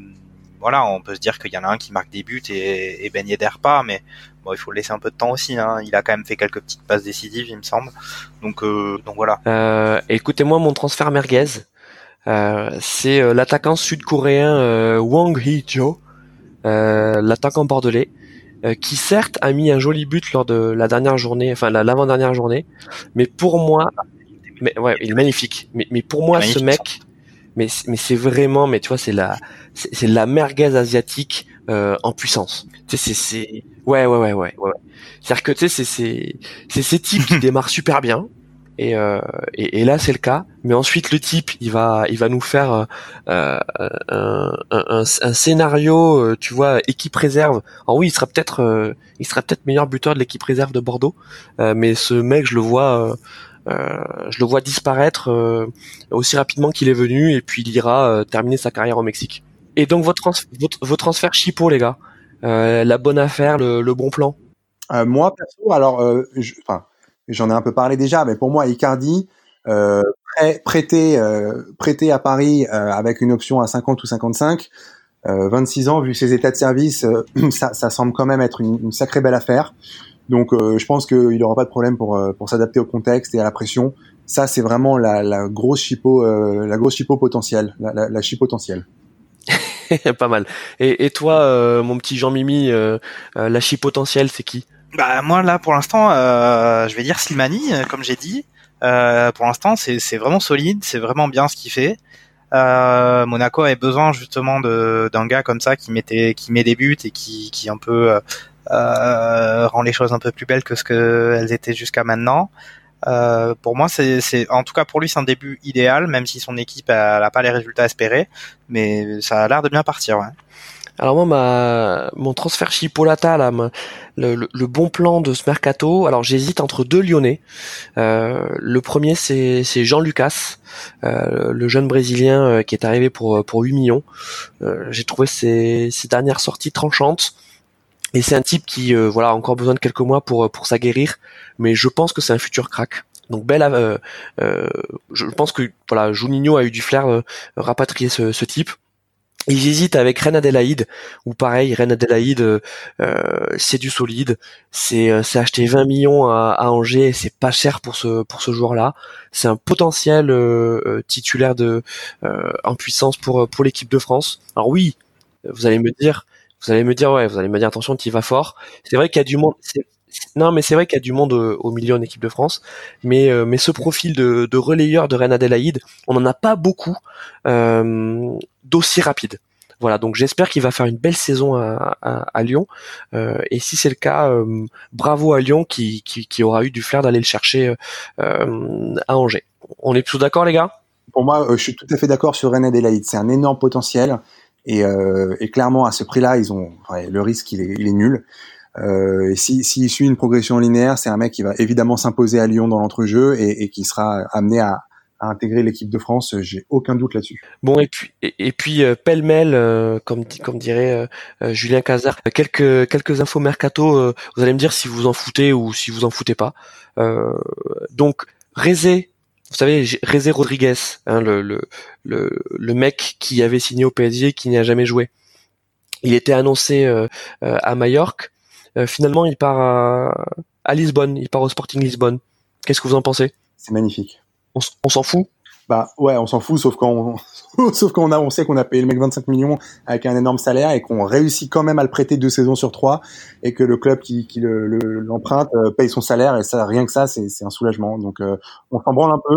S3: voilà, on peut se dire qu'il y en a un qui marque des buts et, et Ben Yedder pas, mais bon, il faut laisser un peu de temps aussi. Hein. Il a quand même fait quelques petites passes décisives, il me semble. Donc, euh, donc voilà.
S1: Euh, écoutez-moi, mon transfert merguez, euh, c'est euh, l'attaquant sud-coréen euh, Wang Hee-jo, l'attaquant bordelais, qui certes a mis un joli but lors de la dernière journée, enfin l'avant-dernière journée, mais pour moi, mais ouais, il est magnifique. Mais, mais pour moi, ce mec, mais mais c'est vraiment, mais tu vois, c'est la c'est la merguez asiatique euh, en puissance. Tu sais, c'est ouais ouais ouais ouais ouais. C'est-à-dire que tu sais, c'est c'est c'est ces types qui démarrent super bien. Et, euh, et, et, là c'est le cas mais ensuite le type il va il va nous faire euh, un, un, un, un, scénario euh, tu vois équipe réserve alors oui il sera peut-être euh, il sera peut-être meilleur buteur de l'équipe réserve de Bordeaux mais ce mec je le vois je le vois disparaître aussi rapidement qu'il est venu et puis il ira terminer sa carrière au Mexique et donc votre, votre, transfert Chipo, les gars, euh, la bonne affaire, le, le bon plan.
S2: Euh, moi perso, alors, euh, j'en ai un peu parlé déjà, mais pour moi, Icardi euh, prêté, euh, prêté à Paris euh, avec une option à 50 ou 55, 26 ans, vu ses états de service, ça, ça, semble quand même être une, une sacrée belle affaire. Donc, je pense qu'il n'aura pas de problème pour pour s'adapter au contexte et à la pression. Ça, c'est vraiment la, la grosse chipo, la grosse potentielle, la, la, la potentielle.
S1: pas mal. Et, et toi, euh, mon petit Jean-Mimi, euh, euh, la chi potentielle, c'est qui?
S3: Bah moi là, pour l'instant, je vais dire Slimani, comme j'ai dit. pour l'instant, c'est vraiment solide, c'est vraiment bien ce qu'il fait. Monaco avait besoin justement d'un gars comme ça qui mettait, qui met des buts et qui, qui un peu rend les choses un peu plus belles que ce qu'elles étaient jusqu'à maintenant. Euh, pour moi, c'est, en tout cas pour lui, c'est un début idéal, même si son équipe n'a pas les résultats espérés, mais ça a l'air de bien partir. Ouais.
S1: Alors moi, ma, mon transfert Chipolata, là, le, le, bon plan de ce mercato. Alors j'hésite entre deux Lyonnais. Euh, le premier, c'est, c'est Jean Lucas, euh, le jeune brésilien euh, qui est arrivé pour pour 8 millions. Euh, j'ai trouvé ses, ses dernières sorties tranchantes. Et c'est un type qui, euh, voilà, a encore besoin de quelques mois pour pour s'aguerrir, mais je pense que c'est un futur crack. Donc belle, euh, euh, je pense que voilà, Juninho a eu du flair euh, rapatrier ce, ce type. Et j'hésite avec Ren Adelaide, ou pareil, Ren Adelaide, euh, c'est du solide, c'est c'est acheté 20 millions à, à Angers, c'est pas cher pour ce pour ce joueur-là, c'est un potentiel titulaire de en puissance pour pour l'équipe de France. Alors oui, vous allez me dire, vous allez me dire ouais, vous allez me dire attention, tu vas fort. C'est vrai qu'il y a du monde. Non, mais c'est vrai qu'il y a du monde au, milieu en équipe de France, mais euh, mais ce profil de, relayeur de Reine Adélaïde, on n'en a pas beaucoup euh, d'aussi rapide. Voilà, donc j'espère qu'il va faire une belle saison à, Lyon. Euh, et si c'est le cas, euh, bravo à Lyon qui, aura eu du flair d'aller le chercher euh, à Angers. On est tous d'accord, les gars?
S2: Pour moi, je suis tout à fait d'accord sur Reine Adélaïde. C'est un énorme potentiel. Et, euh, et, clairement, à ce prix-là, ils ont le risque, il est, il est nul. Euh, et s'il si, suit une progression linéaire, c'est un mec qui va évidemment s'imposer à Lyon dans l'entrejeu et, et, qui sera amené à, à intégrer l'équipe de France. J'ai aucun doute là-dessus.
S1: Bon et puis et, puis euh, pêle-mêle, euh, comme comme dirait euh, Julien Cazard, quelques quelques infos mercato. vous allez me dire si vous en foutez ou si vous en foutez pas. donc Rézé vous savez, Rézé Rodriguez, hein, le, le, le, le, mec qui avait signé au PSG, qui n'y a jamais joué. Il était annoncé euh, euh, à Majorque. Euh, finalement, il part à, à, Lisbonne. Il part au Sporting Lisbonne. Qu'est-ce que vous en pensez?
S2: C'est magnifique.
S1: On, s'en fout?
S2: Bah ouais, on s'en fout, sauf quand on, sauf quand on a, on sait qu'on a payé le mec 25 millions avec un énorme salaire et qu'on réussit quand même à le prêter deux saisons sur trois et que le club qui, qui l'emprunte le, paye son salaire et ça, rien que ça, c'est un soulagement. Donc on s'en branle un peu,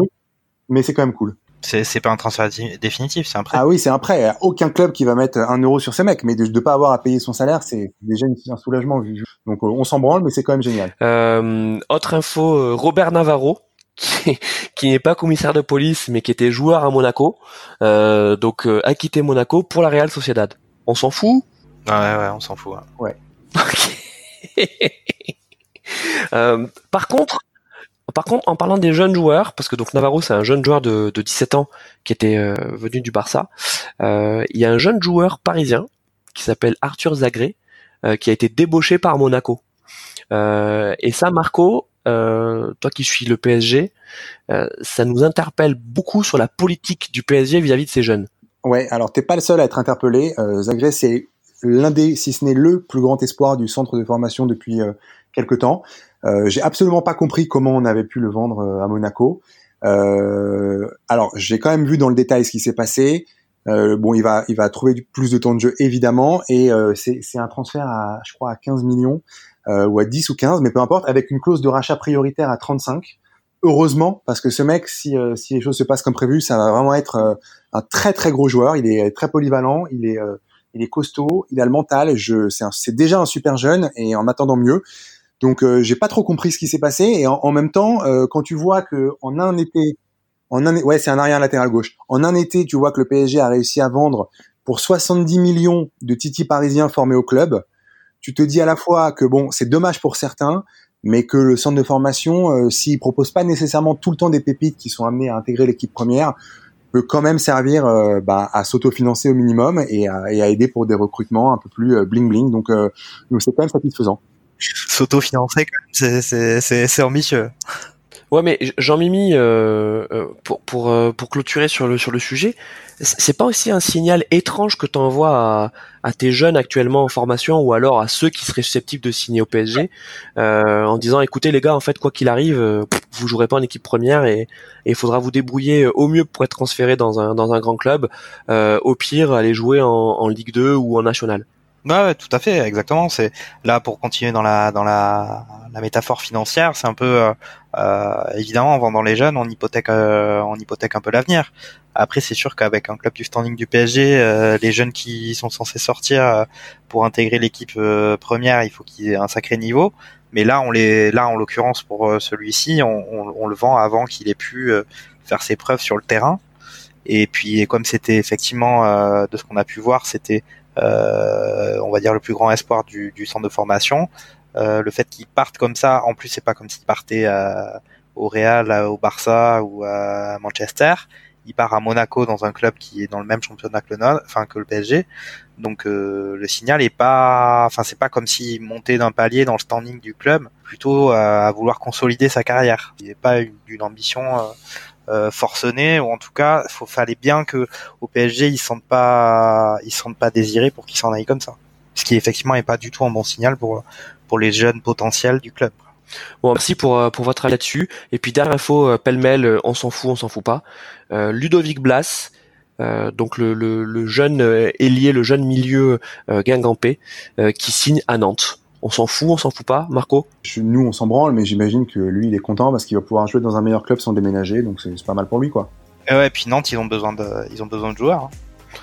S2: mais c'est quand même cool.
S3: C'est pas un transfert définitif, c'est un prêt.
S2: Ah oui, c'est un prêt. Aucun club qui va mettre un euro sur ces mecs, mais de ne pas avoir à payer son salaire, c'est déjà un soulagement. Donc on s'en branle, mais c'est quand même génial.
S1: Euh, autre info, euh, Robert Navarro, qui, n'est pas commissaire de police, mais qui était joueur à Monaco, euh, donc a quitté Monaco pour la Real Sociedad. On s'en fout?
S3: Ouais, ouais, on s'en fout.
S2: Ouais.
S1: par contre, par contre, en parlant des jeunes joueurs, parce que donc Navarro c'est un jeune joueur de, 17 ans qui était euh, venu du Barça, euh, il y a un jeune joueur parisien qui s'appelle Arthur Zagré euh, qui a été débauché par Monaco. et ça, Marco, toi qui suis le PSG, ça nous interpelle beaucoup sur la politique du PSG vis-à-vis de ces jeunes.
S2: Ouais, alors t'es pas le seul à être interpellé. Zagré c'est l'un des, si ce n'est le plus grand espoir du centre de formation depuis quelque temps. Euh, j'ai absolument pas compris comment on avait pu le vendre euh, à Monaco. Euh, alors, j'ai quand même vu dans le détail ce qui s'est passé. bon, il va, il va trouver plus de temps de jeu évidemment, et c'est un transfert à, je crois, à 15 millions ou à 10 ou 15, mais peu importe, avec une clause de rachat prioritaire à 35 heureusement, parce que ce mec, si, si les choses se passent comme prévu, ça va vraiment être un très très gros joueur. Il est très polyvalent, il est, il est costaud, il a le mental. Je, c'est déjà un super jeune et en attendant mieux. Donc euh, j'ai pas trop compris ce qui s'est passé et en, même temps euh, quand tu vois que en un été en un ouais, c'est un arrière latéral gauche. En un été, tu vois que le PSG a réussi à vendre pour 70 millions de Titi parisiens formés au club. Tu te dis à la fois que bon, c'est dommage pour certains, mais que le centre de formation, euh, s'il propose pas nécessairement tout le temps des pépites qui sont amenées à intégrer l'équipe première, peut quand même servir euh, bah, à s'autofinancer au minimum et à, et à, aider pour des recrutements un peu plus bling bling. Donc, donc c'est quand même satisfaisant
S3: s'auto-financer, c'est ambitieux.
S1: Ouais, mais Jean-Mimi, euh, euh, pour pour euh, pour clôturer sur le sur le sujet, c'est pas aussi un signal étrange que tu envoies à, tes jeunes actuellement en formation ou alors à ceux qui seraient susceptibles de signer au PSG en disant écoutez les gars, en fait quoi qu'il arrive, vous jouerez pas en équipe première et il faudra vous débrouiller au mieux pour être transféré dans un dans un grand club, au pire aller jouer en, en Ligue 2 ou en National.
S3: Ouais, tout à fait, exactement. C'est là pour continuer dans la dans la, la métaphore financière, c'est un peu euh, euh évidemment en vendant les jeunes, on hypothèque euh, on hypothèque un peu l'avenir. Après, c'est sûr qu'avec un club du standing du PSG, euh, les jeunes qui sont censés sortir pour intégrer l'équipe première, il faut qu'ils aient un sacré niveau. Mais là, on les là en l'occurrence pour celui-ci, on, on, on, le vend avant qu'il ait pu faire ses preuves sur le terrain. Et puis, comme c'était effectivement de ce qu'on a pu voir, c'était euh, on va dire le plus grand espoir du, centre de formation. Euh, le fait qu'il parte comme ça, en plus c'est pas comme s'il partait au Real, au Barça ou à Manchester. Il part à Monaco dans un club qui est dans le même championnat que le enfin que le PSG. Donc euh, le signal est pas, enfin c'est pas comme s'il montait d'un palier dans le standing du club, plutôt à, vouloir consolider sa carrière. Il n'est pas une, ambition euh, forcené ou en tout cas il fallait bien que au PSG ils sentent pas ils sentent pas désirés pour qu'ils s'en aillent comme ça ce qui effectivement est pas du tout un bon signal pour pour les jeunes potentiels du club
S1: Bon, merci pour, euh, pour votre avis là-dessus. Et puis dernière info, euh, pêle-mêle, on s'en fout, on s'en fout pas. Ludovic Blas, donc le, le, le jeune ailier, le jeune milieu guingampé, qui signe à Nantes on s'en fout, on s'en fout pas, Marco?
S2: Nous, on s'en branle, mais j'imagine que lui, il est content parce qu'il va pouvoir jouer dans un meilleur club sans déménager, donc c'est pas mal pour lui, quoi.
S3: Et ouais, et puis Nantes, ils ont besoin de, ils ont besoin de joueurs. Hein.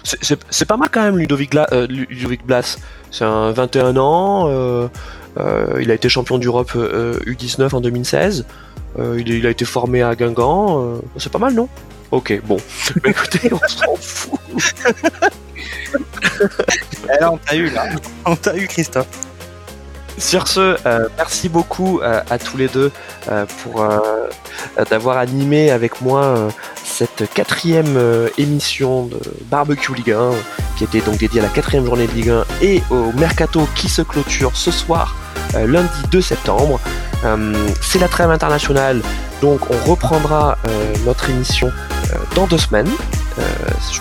S1: C'est pas mal quand même, Ludovic, euh, Ludovic Blas. C'est un 21 ans, euh, euh, il a été champion d'Europe U19 en 2016, il, a été formé à Guingamp, c'est pas mal, non? Ok, bon. écoutez, on s'en fout.
S3: Eh on t'a eu là, on t'a eu Christophe.
S1: Sur ce, euh, merci beaucoup euh, à tous les deux euh, pour d'avoir animé avec moi cette quatrième émission de Barbecue Ligue 1 qui était donc dédiée à la quatrième journée de Ligue 1 et au mercato qui se clôture ce soir lundi 2 septembre. C'est la trêve internationale, donc on reprendra notre émission dans deux semaines.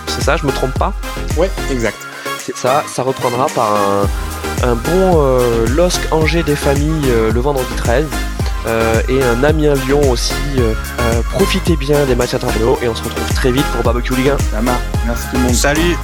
S1: C'est ça, je me trompe pas?
S2: Ouais, exact.
S1: C'est ça, ça reprendra par un un bon euh, LOSC Angers des familles euh, le vendredi 13. et un Amiens-Lyon aussi. profitez bien des matchs internationaux et on se retrouve très vite pour Barbecue Ligue 1.
S2: Ça marche. Merci tout le monde.
S3: Salut